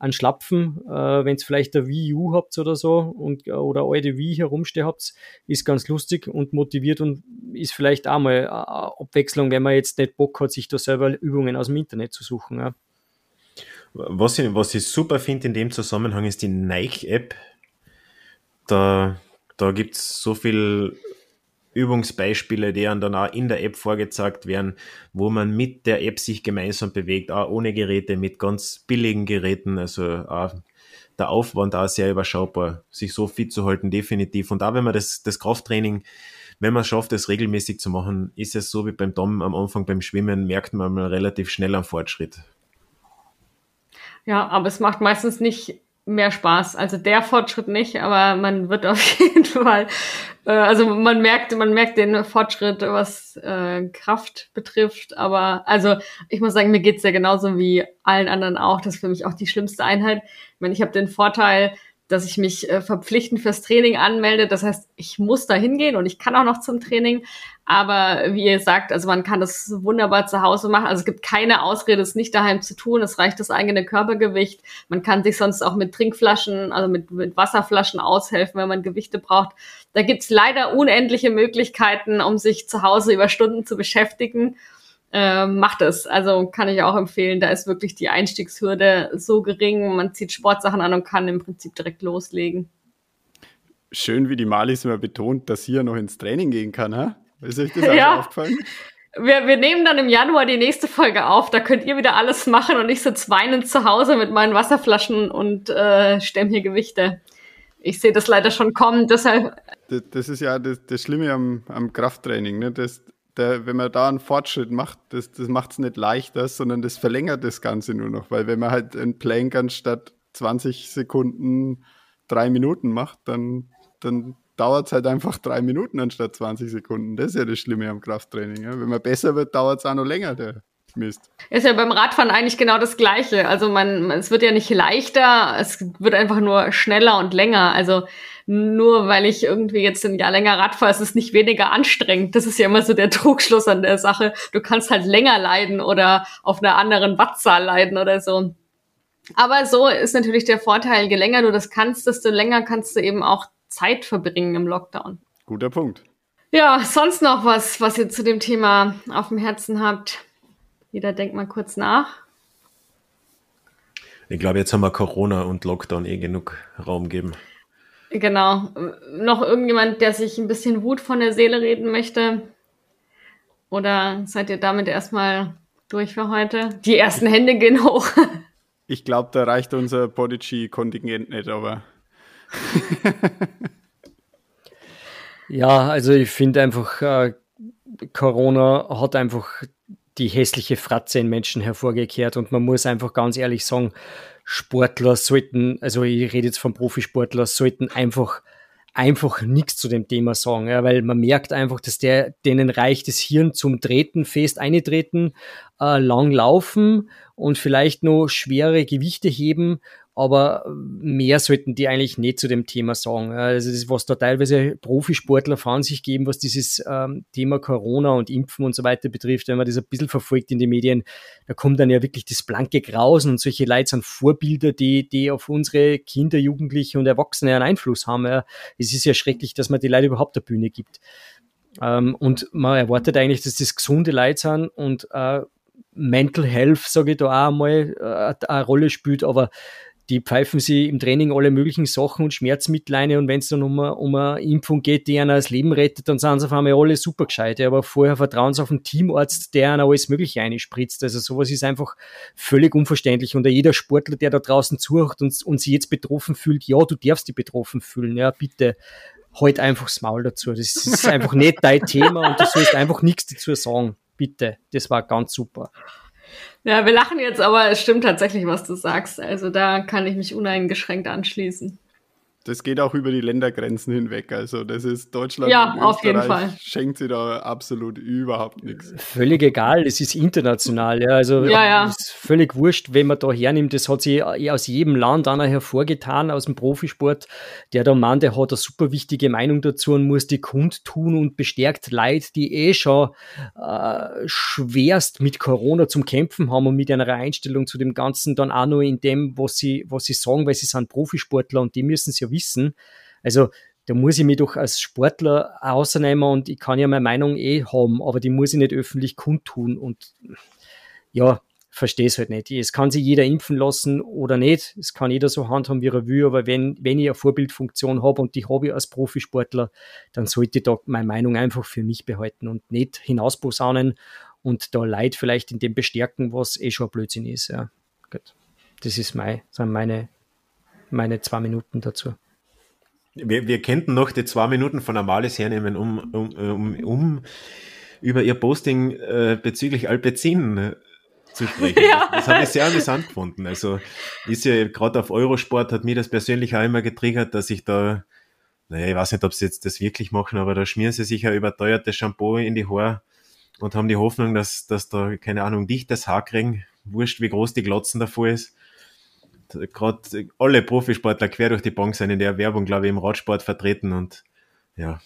an Schlapfen, äh, wenn es vielleicht der Wii U habt oder so und, äh, oder alte Wii herumstehen habt, ist ganz lustig und motiviert und ist vielleicht auch mal eine Abwechslung, wenn man jetzt nicht Bock hat, sich da selber Übungen aus dem Internet zu suchen. Ja. Was ich, was ich super finde in dem Zusammenhang ist die Nike-App. Da, da gibt es so viel Übungsbeispiele, die dann auch in der App vorgezeigt werden, wo man mit der App sich gemeinsam bewegt, auch ohne Geräte, mit ganz billigen Geräten, also auch der Aufwand auch sehr überschaubar, sich so fit zu halten, definitiv. Und auch wenn man das, das Krafttraining, wenn man schafft, es regelmäßig zu machen, ist es so wie beim Dom am Anfang beim Schwimmen, merkt man mal relativ schnell einen Fortschritt. Ja, aber es macht meistens nicht mehr Spaß. Also der Fortschritt nicht, aber man wird auf jeden Fall, äh, also man merkt, man merkt den Fortschritt, was äh, Kraft betrifft. Aber also ich muss sagen, mir geht's ja genauso wie allen anderen auch. Das ist für mich auch die schlimmste Einheit. Ich meine, ich habe den Vorteil, dass ich mich äh, verpflichtend fürs Training anmelde. Das heißt, ich muss da hingehen und ich kann auch noch zum Training. Aber wie ihr sagt, also man kann das wunderbar zu Hause machen. Also es gibt keine Ausrede, es nicht daheim zu tun. Es reicht das eigene Körpergewicht. Man kann sich sonst auch mit Trinkflaschen, also mit, mit Wasserflaschen aushelfen, wenn man Gewichte braucht. Da gibt's leider unendliche Möglichkeiten, um sich zu Hause über Stunden zu beschäftigen äh, macht es. Also kann ich auch empfehlen. Da ist wirklich die Einstiegshürde so gering. Man zieht Sportsachen an und kann im Prinzip direkt loslegen. Schön, wie die Malis immer betont, dass sie ja noch ins Training gehen kann. Ha? Ist euch das ja. aufgefallen? Wir, wir nehmen dann im Januar die nächste Folge auf. Da könnt ihr wieder alles machen und ich sitze weinend zu Hause mit meinen Wasserflaschen und äh, stemme hier Gewichte. Ich sehe das leider schon kommen, deshalb. Das, das ist ja das, das Schlimme am, am Krafttraining. Ne? Das, der, wenn man da einen Fortschritt macht, das, das macht es nicht leichter, sondern das verlängert das Ganze nur noch. Weil wenn man halt ein Plank anstatt 20 Sekunden drei Minuten macht, dann, dann dauert es halt einfach drei Minuten anstatt 20 Sekunden. Das ist ja das Schlimme am Krafttraining. Ja? Wenn man besser wird, dauert es auch noch länger, der Mist. Ist ja beim Radfahren eigentlich genau das Gleiche. Also man, es wird ja nicht leichter, es wird einfach nur schneller und länger. Also nur weil ich irgendwie jetzt ein Jahr länger Rad fahre, ist es nicht weniger anstrengend. Das ist ja immer so der Trugschluss an der Sache. Du kannst halt länger leiden oder auf einer anderen Wattzahl leiden oder so. Aber so ist natürlich der Vorteil, je länger du das kannst, desto länger kannst du eben auch Zeit verbringen im Lockdown. Guter Punkt. Ja, sonst noch was, was ihr zu dem Thema auf dem Herzen habt? Jeder denkt mal kurz nach. Ich glaube, jetzt haben wir Corona und Lockdown eh genug Raum geben. Genau. Noch irgendjemand, der sich ein bisschen Wut von der Seele reden möchte? Oder seid ihr damit erstmal durch für heute? Die ersten Hände gehen hoch. Ich glaube, da reicht unser Podigy-Kontingent nicht, aber. ja, also ich finde einfach, äh, Corona hat einfach die hässliche Fratze in Menschen hervorgekehrt und man muss einfach ganz ehrlich sagen, Sportler sollten, also ich rede jetzt von Profisportler, sollten einfach einfach nichts zu dem Thema sagen, ja, weil man merkt einfach, dass der denen reicht das Hirn zum Treten, fest eintreten, äh, lang laufen und vielleicht noch schwere Gewichte heben aber mehr sollten die eigentlich nicht zu dem Thema sagen. Also das, was da teilweise Profisportler von sich geben, was dieses ähm, Thema Corona und Impfen und so weiter betrifft, wenn man das ein bisschen verfolgt in den Medien, da kommt dann ja wirklich das blanke Grausen und solche Leute sind Vorbilder, die, die auf unsere Kinder, Jugendliche und Erwachsene einen Einfluss haben. Es ist ja schrecklich, dass man die Leute überhaupt der Bühne gibt. Ähm, und man erwartet eigentlich, dass das gesunde Leute sind und äh, Mental Health, sage ich da auch einmal, äh, eine Rolle spielt, aber die pfeifen sie im Training alle möglichen Sachen und Schmerzmittel und wenn es dann um eine, um eine Impfung geht, die einer das Leben rettet, dann sind sie auf einmal alle super gescheite. Aber vorher vertrauen sie auf einen Teamarzt, der einer alles Mögliche einspritzt. Also sowas ist einfach völlig unverständlich. Und jeder Sportler, der da draußen zuhört und, und sich jetzt betroffen fühlt, ja, du darfst dich betroffen fühlen, ja, bitte. Halt einfach das Maul dazu. Das ist einfach nicht dein Thema und du sollst einfach nichts dazu sagen. Bitte. Das war ganz super. Ja, wir lachen jetzt, aber es stimmt tatsächlich, was du sagst. Also da kann ich mich uneingeschränkt anschließen das geht auch über die Ländergrenzen hinweg. Also das ist Deutschland ja, und auf jeden Fall. schenkt sie da absolut überhaupt nichts. Völlig egal, das ist international. Ja. Also ja, ja. ist völlig wurscht, wenn man da hernimmt. Das hat sich aus jedem Land einer hervorgetan, aus dem Profisport. Der da Mann, der hat eine super wichtige Meinung dazu und muss die kundtun und bestärkt Leid, die eh schon äh, schwerst mit Corona zum Kämpfen haben und mit einer Einstellung zu dem Ganzen dann auch nur in dem, was sie, was sie sagen, weil sie sind Profisportler und die müssen es wissen. Also da muss ich mich doch als Sportler ausnehmen und ich kann ja meine Meinung eh haben, aber die muss ich nicht öffentlich kundtun. Und ja, verstehe es halt nicht. Es kann sich jeder impfen lassen oder nicht. Es kann jeder so handhaben, wie er will. Aber wenn, wenn ich eine Vorbildfunktion habe und die habe ich als Profisportler, dann sollte ich da meine Meinung einfach für mich behalten und nicht hinausposaunen und da Leid vielleicht in dem bestärken, was eh schon ein Blödsinn ist. Ja. Gut. Das ist mein, sind meine, meine zwei Minuten dazu. Wir, wir könnten noch die zwei Minuten von Amalis hernehmen, um, um, um, um über ihr Posting äh, bezüglich Alpecin äh, zu sprechen. Ja. Das, das habe ich sehr amüsant gefunden. Also ist ja gerade auf Eurosport hat mir das persönlich auch immer getriggert, dass ich da, naja, ich weiß nicht, ob sie jetzt das wirklich machen, aber da schmieren sie sich ja überteuertes Shampoo in die Haare und haben die Hoffnung, dass, dass da, keine Ahnung, dichtes Haar kriegen, wurscht, wie groß die Glotzen davor ist. Gerade alle Profisportler quer durch die Bank sind in der Werbung, glaube ich, im Radsport vertreten und ja,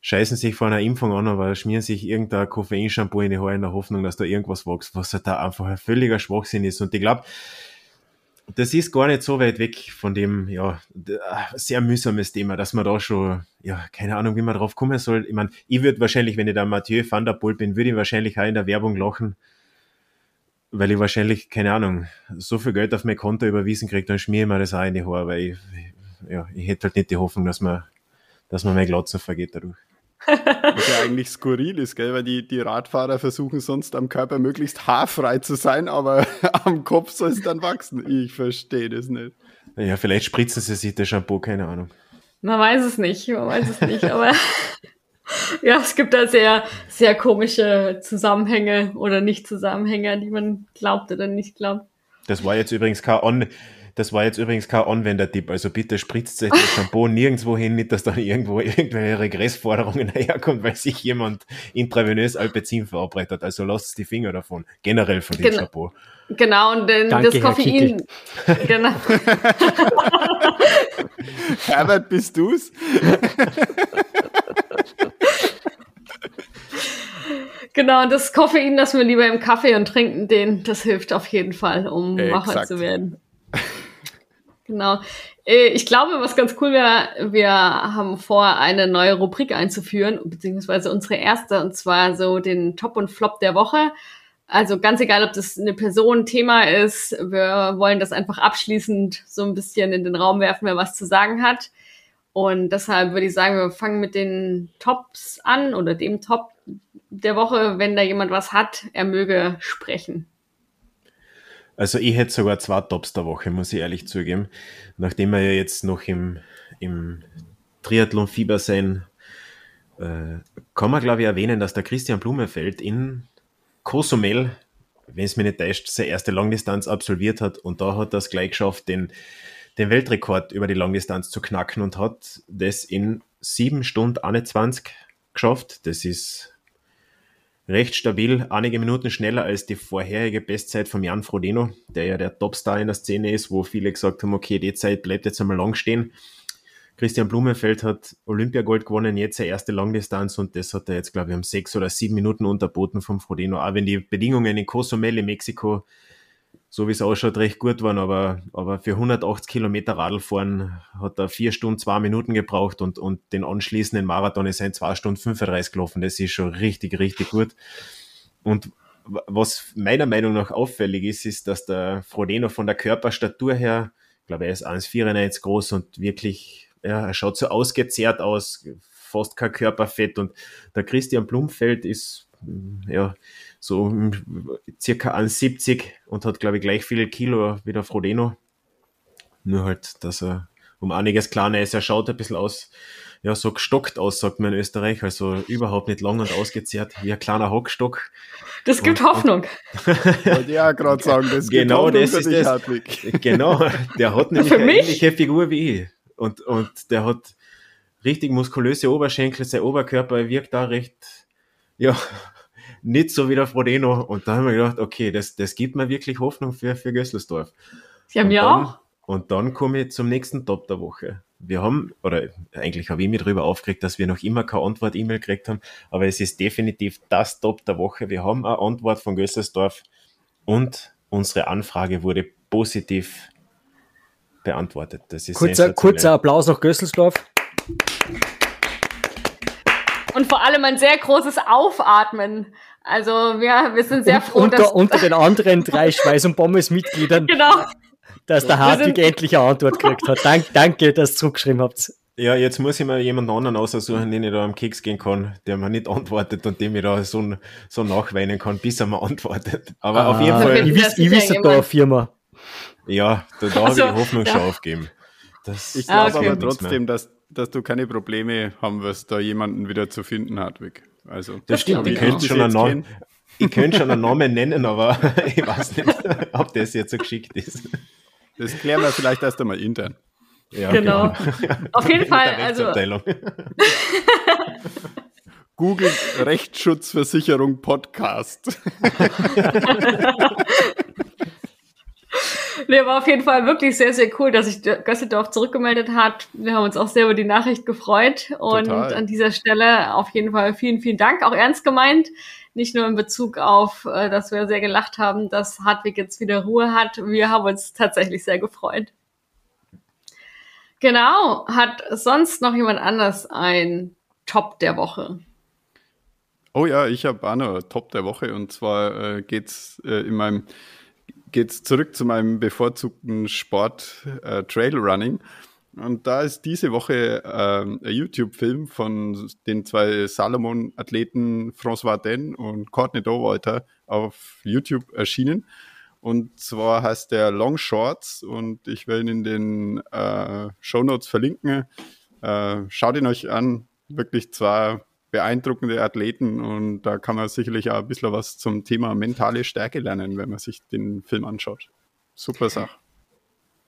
scheißen sich vor einer Impfung an, aber schmieren sich irgendein Koffeinshampoo in die Haare in der Hoffnung, dass da irgendwas wächst, was halt da einfach ein völliger Schwachsinn ist. Und ich glaube, das ist gar nicht so weit weg von dem, ja, sehr mühsames Thema, dass man da schon, ja, keine Ahnung, wie man drauf kommen soll. Ich meine, ich würde wahrscheinlich, wenn ich da Mathieu van der Poel bin, würde ich wahrscheinlich auch in der Werbung lachen, weil ich wahrscheinlich, keine Ahnung, so viel Geld auf mein Konto überwiesen kriege, dann schmier ich mir das auch in die Haare, weil ich, ja, ich hätte halt nicht die Hoffnung, dass man, dass man mein Glotzen vergeht dadurch. Was ja eigentlich skurril ist, gell? weil die, die Radfahrer versuchen sonst am Körper möglichst haarfrei zu sein, aber am Kopf soll es dann wachsen. Ich verstehe das nicht. Ja, vielleicht spritzen sie sich das Shampoo, keine Ahnung. Man weiß es nicht, man weiß es nicht, aber ja, es gibt da sehr, sehr komische Zusammenhänge oder Nicht-Zusammenhänge, die man glaubt oder nicht glaubt. Das war jetzt übrigens kein On das war jetzt übrigens kein Anwendertipp. Also bitte spritzt euch das Shampoo nirgendwo hin, nicht, dass dann irgendwo irgendwelche Regressforderungen herkommt, weil sich jemand intravenös Alpezin verabreicht hat. Also lasst die Finger davon. Generell von dem genau. Shampoo. Genau, und denn Danke, das Koffein. Genau. Herbert, bist du's? Genau, und das Koffein lassen wir lieber im Kaffee und trinken den. Das hilft auf jeden Fall, um wacher zu werden. Genau. Äh, ich glaube, was ganz cool wäre, wir haben vor, eine neue Rubrik einzuführen, beziehungsweise unsere erste, und zwar so den Top und Flop der Woche. Also ganz egal, ob das eine Person, Thema ist, wir wollen das einfach abschließend so ein bisschen in den Raum werfen, wer was zu sagen hat. Und deshalb würde ich sagen, wir fangen mit den Tops an oder dem Top der Woche. Wenn da jemand was hat, er möge sprechen. Also ich hätte sogar zwei Tops der Woche, muss ich ehrlich zugeben. Nachdem wir ja jetzt noch im, im Triathlon-Fieber sein, äh, kann man glaube ich erwähnen, dass der Christian Blumefeld in Cozumel, wenn es mir nicht täuscht, seine erste Langdistanz absolviert hat und da hat er es gleich geschafft, den, den Weltrekord über die Langdistanz zu knacken und hat das in 7 Stunden 21 geschafft. Das ist recht stabil, einige Minuten schneller als die vorherige Bestzeit von Jan Frodeno, der ja der Topstar in der Szene ist, wo viele gesagt haben, okay, die Zeit bleibt jetzt einmal lang stehen. Christian Blumenfeld hat Olympiagold gewonnen, jetzt seine erste Langdistanz und das hat er jetzt, glaube ich, um sechs oder sieben Minuten unterboten vom Frodeno. Auch wenn die Bedingungen in Cozumel in Mexiko so wie es ausschaut, recht gut waren, aber, aber für 180 Kilometer Radlfahren hat er vier Stunden, zwei Minuten gebraucht und, und den anschließenden Marathon ist in zwei Stunden 35 gelaufen. Das ist schon richtig, richtig gut. Und was meiner Meinung nach auffällig ist, ist, dass der Frodeno von der Körperstatur her, ich glaube, er ist 1,94 groß und wirklich, ja, er schaut so ausgezehrt aus, fast kein Körperfett und der Christian Blumfeld ist, ja, so circa 1,70 und hat, glaube ich, gleich viele Kilo wie der Frodeno. Nur halt, dass er um einiges kleiner ist. Er schaut ein bisschen aus, ja, so gestockt aus, sagt man in Österreich. Also überhaupt nicht lang und ausgezehrt, wie ein kleiner Hockstock. Das gibt und, Hoffnung. Wollte auch gerade sagen, das genau das ist das. Hartwig. Genau, der hat nämlich eine ähnliche Figur wie ich. Und, und der hat richtig muskulöse Oberschenkel, sein Oberkörper wirkt da recht, ja, nicht so wie der Frodeno. Und da haben wir gedacht, okay, das, das gibt mir wirklich Hoffnung für, für Gösselsdorf. Sie haben ja auch. Und dann komme ich zum nächsten Top der Woche. Wir haben, oder eigentlich habe ich mich darüber aufgeregt, dass wir noch immer keine Antwort-E-Mail gekriegt haben, aber es ist definitiv das Top der Woche. Wir haben eine Antwort von Gösselsdorf und unsere Anfrage wurde positiv beantwortet. Das ist kurzer, kurzer Applaus nach Gösselsdorf. Und vor allem ein sehr großes Aufatmen. Also wir, wir sind sehr und, froh, unter, dass unter den anderen drei Schweiß- und Pommes-Mitgliedern, genau. dass der Hartwig endlich eine Antwort gekriegt hat. Dank, danke, dass ihr zurückgeschrieben habt. Ja, jetzt muss ich mir jemanden anderen aussuchen, den ich da am Keks gehen kann, der mir nicht antwortet und dem ich da so, so nachweinen kann, bis er mir antwortet. Aber Ah, auf jeden Fall, Ich, wiss, ich wisse da eine Firma. ja, da, da Also, habe ich die Hoffnung ja. schon aufgeben. Das, Ich Ah, glaube okay. aber trotzdem, dass, dass du keine Probleme haben wirst, da jemanden wieder zu finden, Hartwig. Also, Das stimmt, ich könnte schon, einen ich könnte schon einen Namen nennen, aber ich weiß nicht, ob das jetzt so geschickt ist. Das klären wir vielleicht erst einmal intern. Ja, Genau. Auf jeden Fall, also. Google Rechtsschutzversicherung Podcast. Nee, war auf jeden Fall wirklich sehr, sehr cool, dass sich Gösseldorf zurückgemeldet hat. Wir haben uns auch sehr über die Nachricht gefreut. Und Total. an dieser Stelle auf jeden Fall vielen, vielen Dank. Auch ernst gemeint. Nicht nur in Bezug auf, äh, dass wir sehr gelacht haben, dass Hartwig jetzt wieder Ruhe hat. Wir haben uns tatsächlich sehr gefreut. Genau. Hat sonst noch jemand anders ein Top der Woche? Oh ja, ich habe auch noch einen Top der Woche und zwar äh, geht's äh, in meinem geht's zurück zu meinem bevorzugten Sport äh, Trailrunning und da ist diese Woche ähm, ein YouTube-Film von den zwei Salomon-Athleten François Den und Courtney Dowalter auf YouTube erschienen. Und zwar heißt der Long Shorts und ich werde ihn in den äh, Show Notes verlinken. Äh, schaut ihn euch an, wirklich zwei beeindruckende Athleten und da kann man sicherlich auch ein bisschen was zum Thema mentale Stärke lernen, wenn man sich den Film anschaut. Super Sache.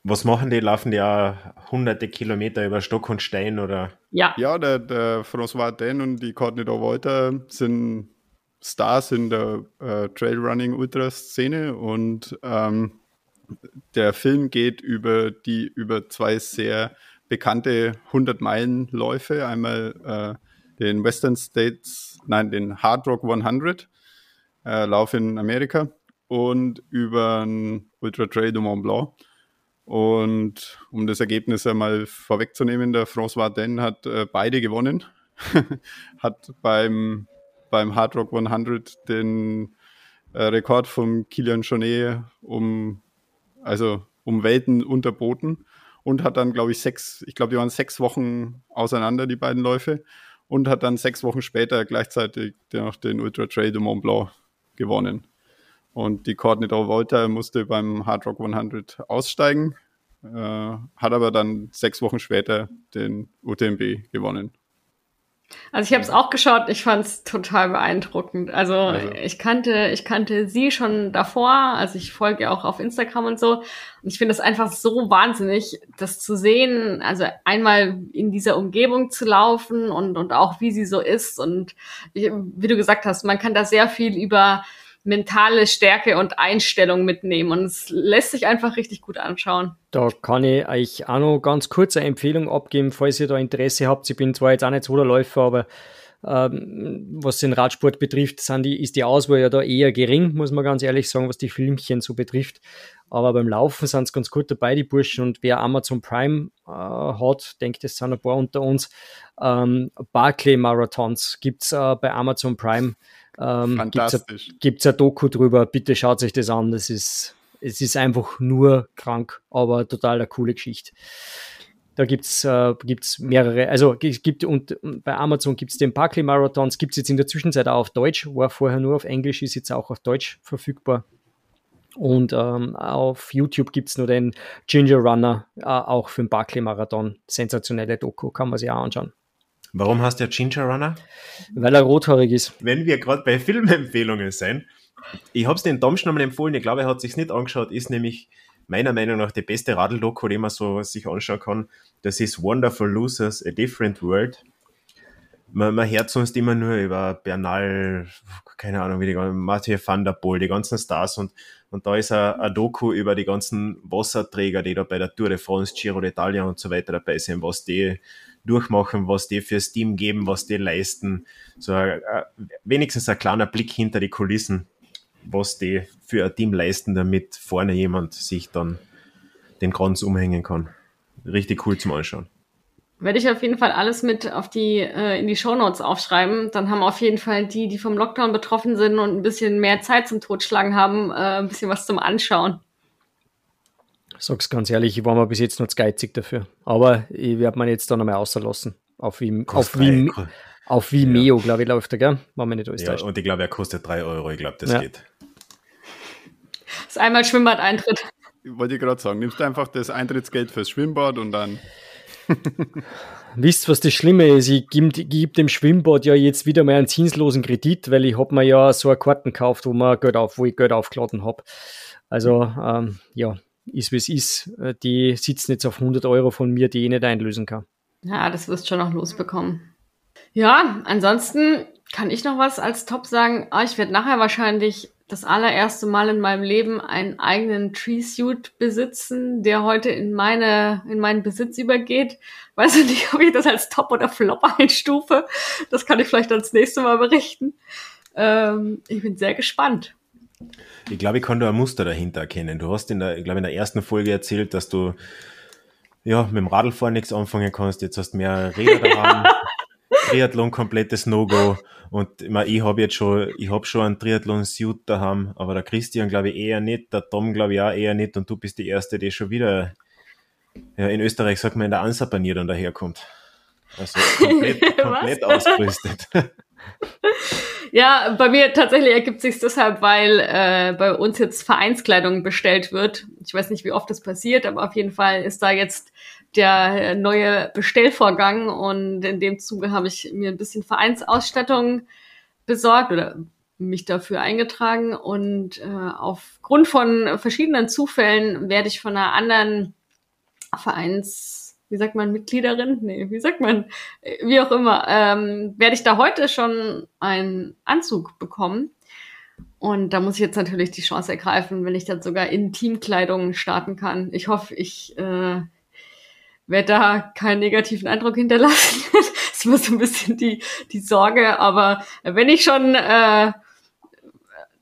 Was machen die? Laufen die auch hunderte Kilometer über Stock und Stein oder? Ja. Ja, der, der François Den und die Courtney Walter sind Stars in der äh, Trailrunning-Ultra-Szene und ähm, der Film geht über die über zwei sehr bekannte 100-Meilen-Läufe. Einmal äh, den Western States, nein, den Hard Rock 100 äh, Lauf in Amerika und über den Ultra Trail du Mont Blanc. Und um das Ergebnis einmal vorwegzunehmen, der François Den hat äh, beide gewonnen. hat beim, beim Hard Rock 100 den äh, Rekord von Kilian Jornet um, also um Welten unterboten und hat dann, glaube ich, sechs, ich glaube, die waren sechs Wochen auseinander, die beiden Läufe, und hat dann sechs Wochen später gleichzeitig noch den Ultra Trail du Mont Blanc gewonnen. Und die Courtney Volta musste beim Hard Rock 100 aussteigen, äh, hat aber dann sechs Wochen später den UTMB gewonnen. Also ich habe es auch geschaut, ich fand es total beeindruckend. Also, Also. ich kannte, ich kannte sie schon davor, also ich folge ihr auch auf Instagram und so. Und ich finde es einfach so wahnsinnig, das zu sehen, also einmal in dieser Umgebung zu laufen und, und auch wie sie so ist. Und wie du gesagt hast, man kann da sehr viel über mentale Stärke und Einstellung mitnehmen. Und es lässt sich einfach richtig gut anschauen. Da kann ich euch auch noch ganz kurz eine Empfehlung abgeben, falls ihr da Interesse habt. Ich bin zwar jetzt auch nicht so der Läufer, aber ähm, was den Radsport betrifft, sind die, ist die Auswahl ja da eher gering, muss man ganz ehrlich sagen, was die Filmchen so betrifft. Aber beim Laufen sind es ganz gut dabei, die Burschen. Und wer Amazon Prime äh, hat, denkt, es sind ein paar unter uns, ähm, Barclay-Marathons gibt's äh, bei Amazon Prime. Ähm, Fantastisch. gibt es ein Doku drüber. Bitte schaut euch das an. Das ist, es ist einfach nur krank, aber total eine coole Geschichte. Da gibt es äh, gibt's mehrere, also es gibt und bei Amazon gibt es den Barclay Marathons, gibt es jetzt in der Zwischenzeit auch auf Deutsch, war vorher nur auf Englisch, ist jetzt auch auf Deutsch verfügbar. Und ähm, auf YouTube gibt es nur den Ginger Runner, äh, auch für den Barclay Marathon. Sensationelle Doku, kann man sich auch anschauen. Warum heißt der Ginger Runner? Weil er rothaarig ist. Wenn wir gerade bei Filmempfehlungen sind, ich habe es den Dom schon einmal empfohlen, ich glaube, er hat sich nicht angeschaut, ist nämlich meiner Meinung nach die beste Radl-Doku, die man so sich anschauen kann. Das ist Wonderful Losers, A Different World. Man, man hört sonst immer nur über Bernal, keine Ahnung, wie die ganzen, Mathieu van der Poel, die ganzen Stars und, und da ist ein, ein Doku über die ganzen Wasserträger, die da bei der Tour de France, Giro d'Italia und so weiter dabei sind, was die durchmachen, was die fürs Team geben, was die leisten. So ein, wenigstens ein kleiner Blick hinter die Kulissen, was die für ein Team leisten, damit vorne jemand sich dann den Kranz umhängen kann. Richtig cool zum Anschauen. Werde ich auf jeden Fall alles mit auf die, äh, in die Shownotes aufschreiben. Dann haben auf jeden Fall die, die vom Lockdown betroffen sind und ein bisschen mehr Zeit zum Totschlagen haben, äh, ein bisschen was zum Anschauen. Sag's ganz ehrlich, ich war mal bis jetzt noch zu geizig dafür. Aber ich werde mir jetzt da nochmal außerlassen. Auf, wie, auf, wie, auf Vimeo, ja. glaube ich, läuft er, gell? Wenn man nicht alles ja, Und ich glaube, er kostet 3 Euro. Ich glaube, das ja. geht. Das ist einmal Schwimmbad-Eintritt. Wollte ich gerade sagen, nimmst du einfach das Eintrittsgeld fürs Schwimmbad und dann. Wisst was das Schlimme ist? Ich gebe geb dem Schwimmbad ja jetzt wieder mal einen zinslosen Kredit, weil ich habe mir ja so eine Karten gekauft, wo, man Geld auf, wo ich Geld aufgeladen habe. Also, ähm, ja, ist wie es ist. Äh, die sitzen jetzt auf 100 Euro von mir, die ich nicht einlösen kann. Ja, das wirst du schon noch losbekommen. Ja, ansonsten kann ich noch was als Top sagen. Oh, ich werde nachher wahrscheinlich das allererste Mal in meinem Leben einen eigenen Tree Suit besitzen, der heute in meine, in meinen Besitz übergeht. Weiß ich nicht, ob ich das als Top oder Flop einstufe. Das kann ich vielleicht als nächstes Mal berichten. Ähm, ich bin sehr gespannt. Ich glaube, ich kann da ein Muster dahinter erkennen. Du hast in der, ich glaube, in der ersten Folge erzählt, dass du ja, mit dem Radlfahren nichts anfangen kannst. Jetzt hast du mehr Räder daran. Triathlon komplettes No-Go. Und ich, mein, ich habe jetzt schon, ich habe schon einen Triathlon-Suit daheim, aber der Christian glaube ich eher nicht, der Tom glaube ich auch eher nicht und du bist die Erste, die schon wieder, ja, in Österreich sagt man in der Ansapanier dann daherkommt. Also komplett, komplett ausgerüstet. Ja, bei mir tatsächlich ergibt sich deshalb, weil äh, bei uns jetzt Vereinskleidung bestellt wird. Ich weiß nicht, wie oft das passiert, aber auf jeden Fall ist da jetzt der neue Bestellvorgang und in dem Zuge habe ich mir ein bisschen Vereinsausstattung besorgt oder mich dafür eingetragen und äh, aufgrund von verschiedenen Zufällen werde ich von einer anderen Vereins, wie sagt man, Mitgliederin? Nee, wie sagt man? Wie auch immer, ähm, werde ich da heute schon einen Anzug bekommen. Und da muss ich jetzt natürlich die Chance ergreifen, wenn ich dann sogar in Teamkleidung starten kann. Ich hoffe, ich äh, werde da keinen negativen Eindruck hinterlassen. das immer so ein bisschen die, die Sorge. Aber wenn ich schon äh,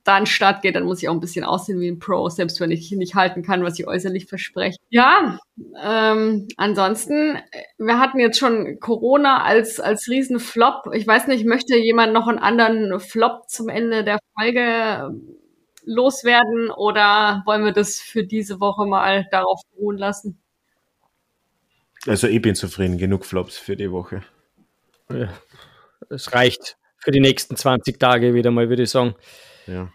da an den Start gehe, dann muss ich auch ein bisschen aussehen wie ein Pro, selbst wenn ich nicht halten kann, was ich äußerlich verspreche. Ja, ähm, ansonsten, wir hatten jetzt schon Corona als, als Riesenflop. Ich weiß nicht, möchte jemand noch einen anderen Flop zum Ende der Folge loswerden oder wollen wir das für diese Woche mal darauf beruhen lassen? Also ich bin zufrieden, genug Flops für die Woche. Ja, es reicht für die nächsten 20 Tage wieder mal, würde ich sagen. Ja.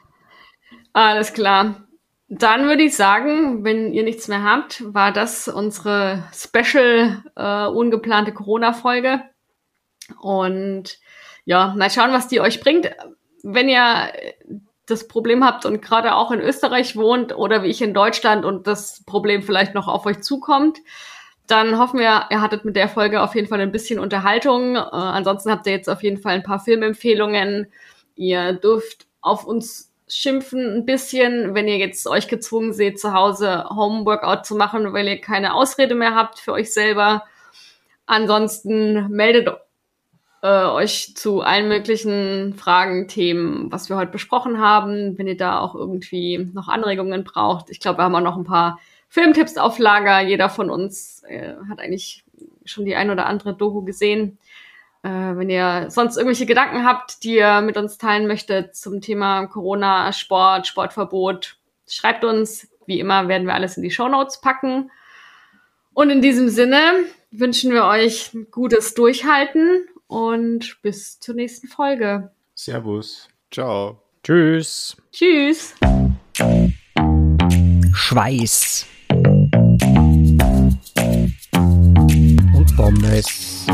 Alles klar. Dann würde ich sagen, wenn ihr nichts mehr habt, war das unsere special äh, ungeplante Corona-Folge. Und ja, mal schauen, was die euch bringt. Wenn ihr das Problem habt und gerade auch in Österreich wohnt oder wie ich in Deutschland und das Problem vielleicht noch auf euch zukommt, dann hoffen wir, ihr hattet mit der Folge auf jeden Fall ein bisschen Unterhaltung. Äh, ansonsten habt ihr jetzt auf jeden Fall ein paar Filmempfehlungen. Ihr dürft auf uns schimpfen ein bisschen, wenn ihr jetzt euch gezwungen seht, zu Hause Homeworkout zu machen, weil ihr keine Ausrede mehr habt für euch selber. Ansonsten meldet äh, euch zu allen möglichen Fragen, Themen, was wir heute besprochen haben, wenn ihr da auch irgendwie noch Anregungen braucht. Ich glaube, wir haben auch noch ein paar Filmtipps auf Lager. Jeder von uns äh, hat eigentlich schon die ein oder andere Doku gesehen. Äh, wenn ihr sonst irgendwelche Gedanken habt, die ihr mit uns teilen möchtet zum Thema Corona, Sport, Sportverbot, schreibt uns. Wie immer werden wir alles in die Show Notes packen. Und in diesem Sinne wünschen wir euch ein gutes Durchhalten und bis zur nächsten Folge. Servus. Ciao. Tschüss. Tschüss. Schweiß. up on this.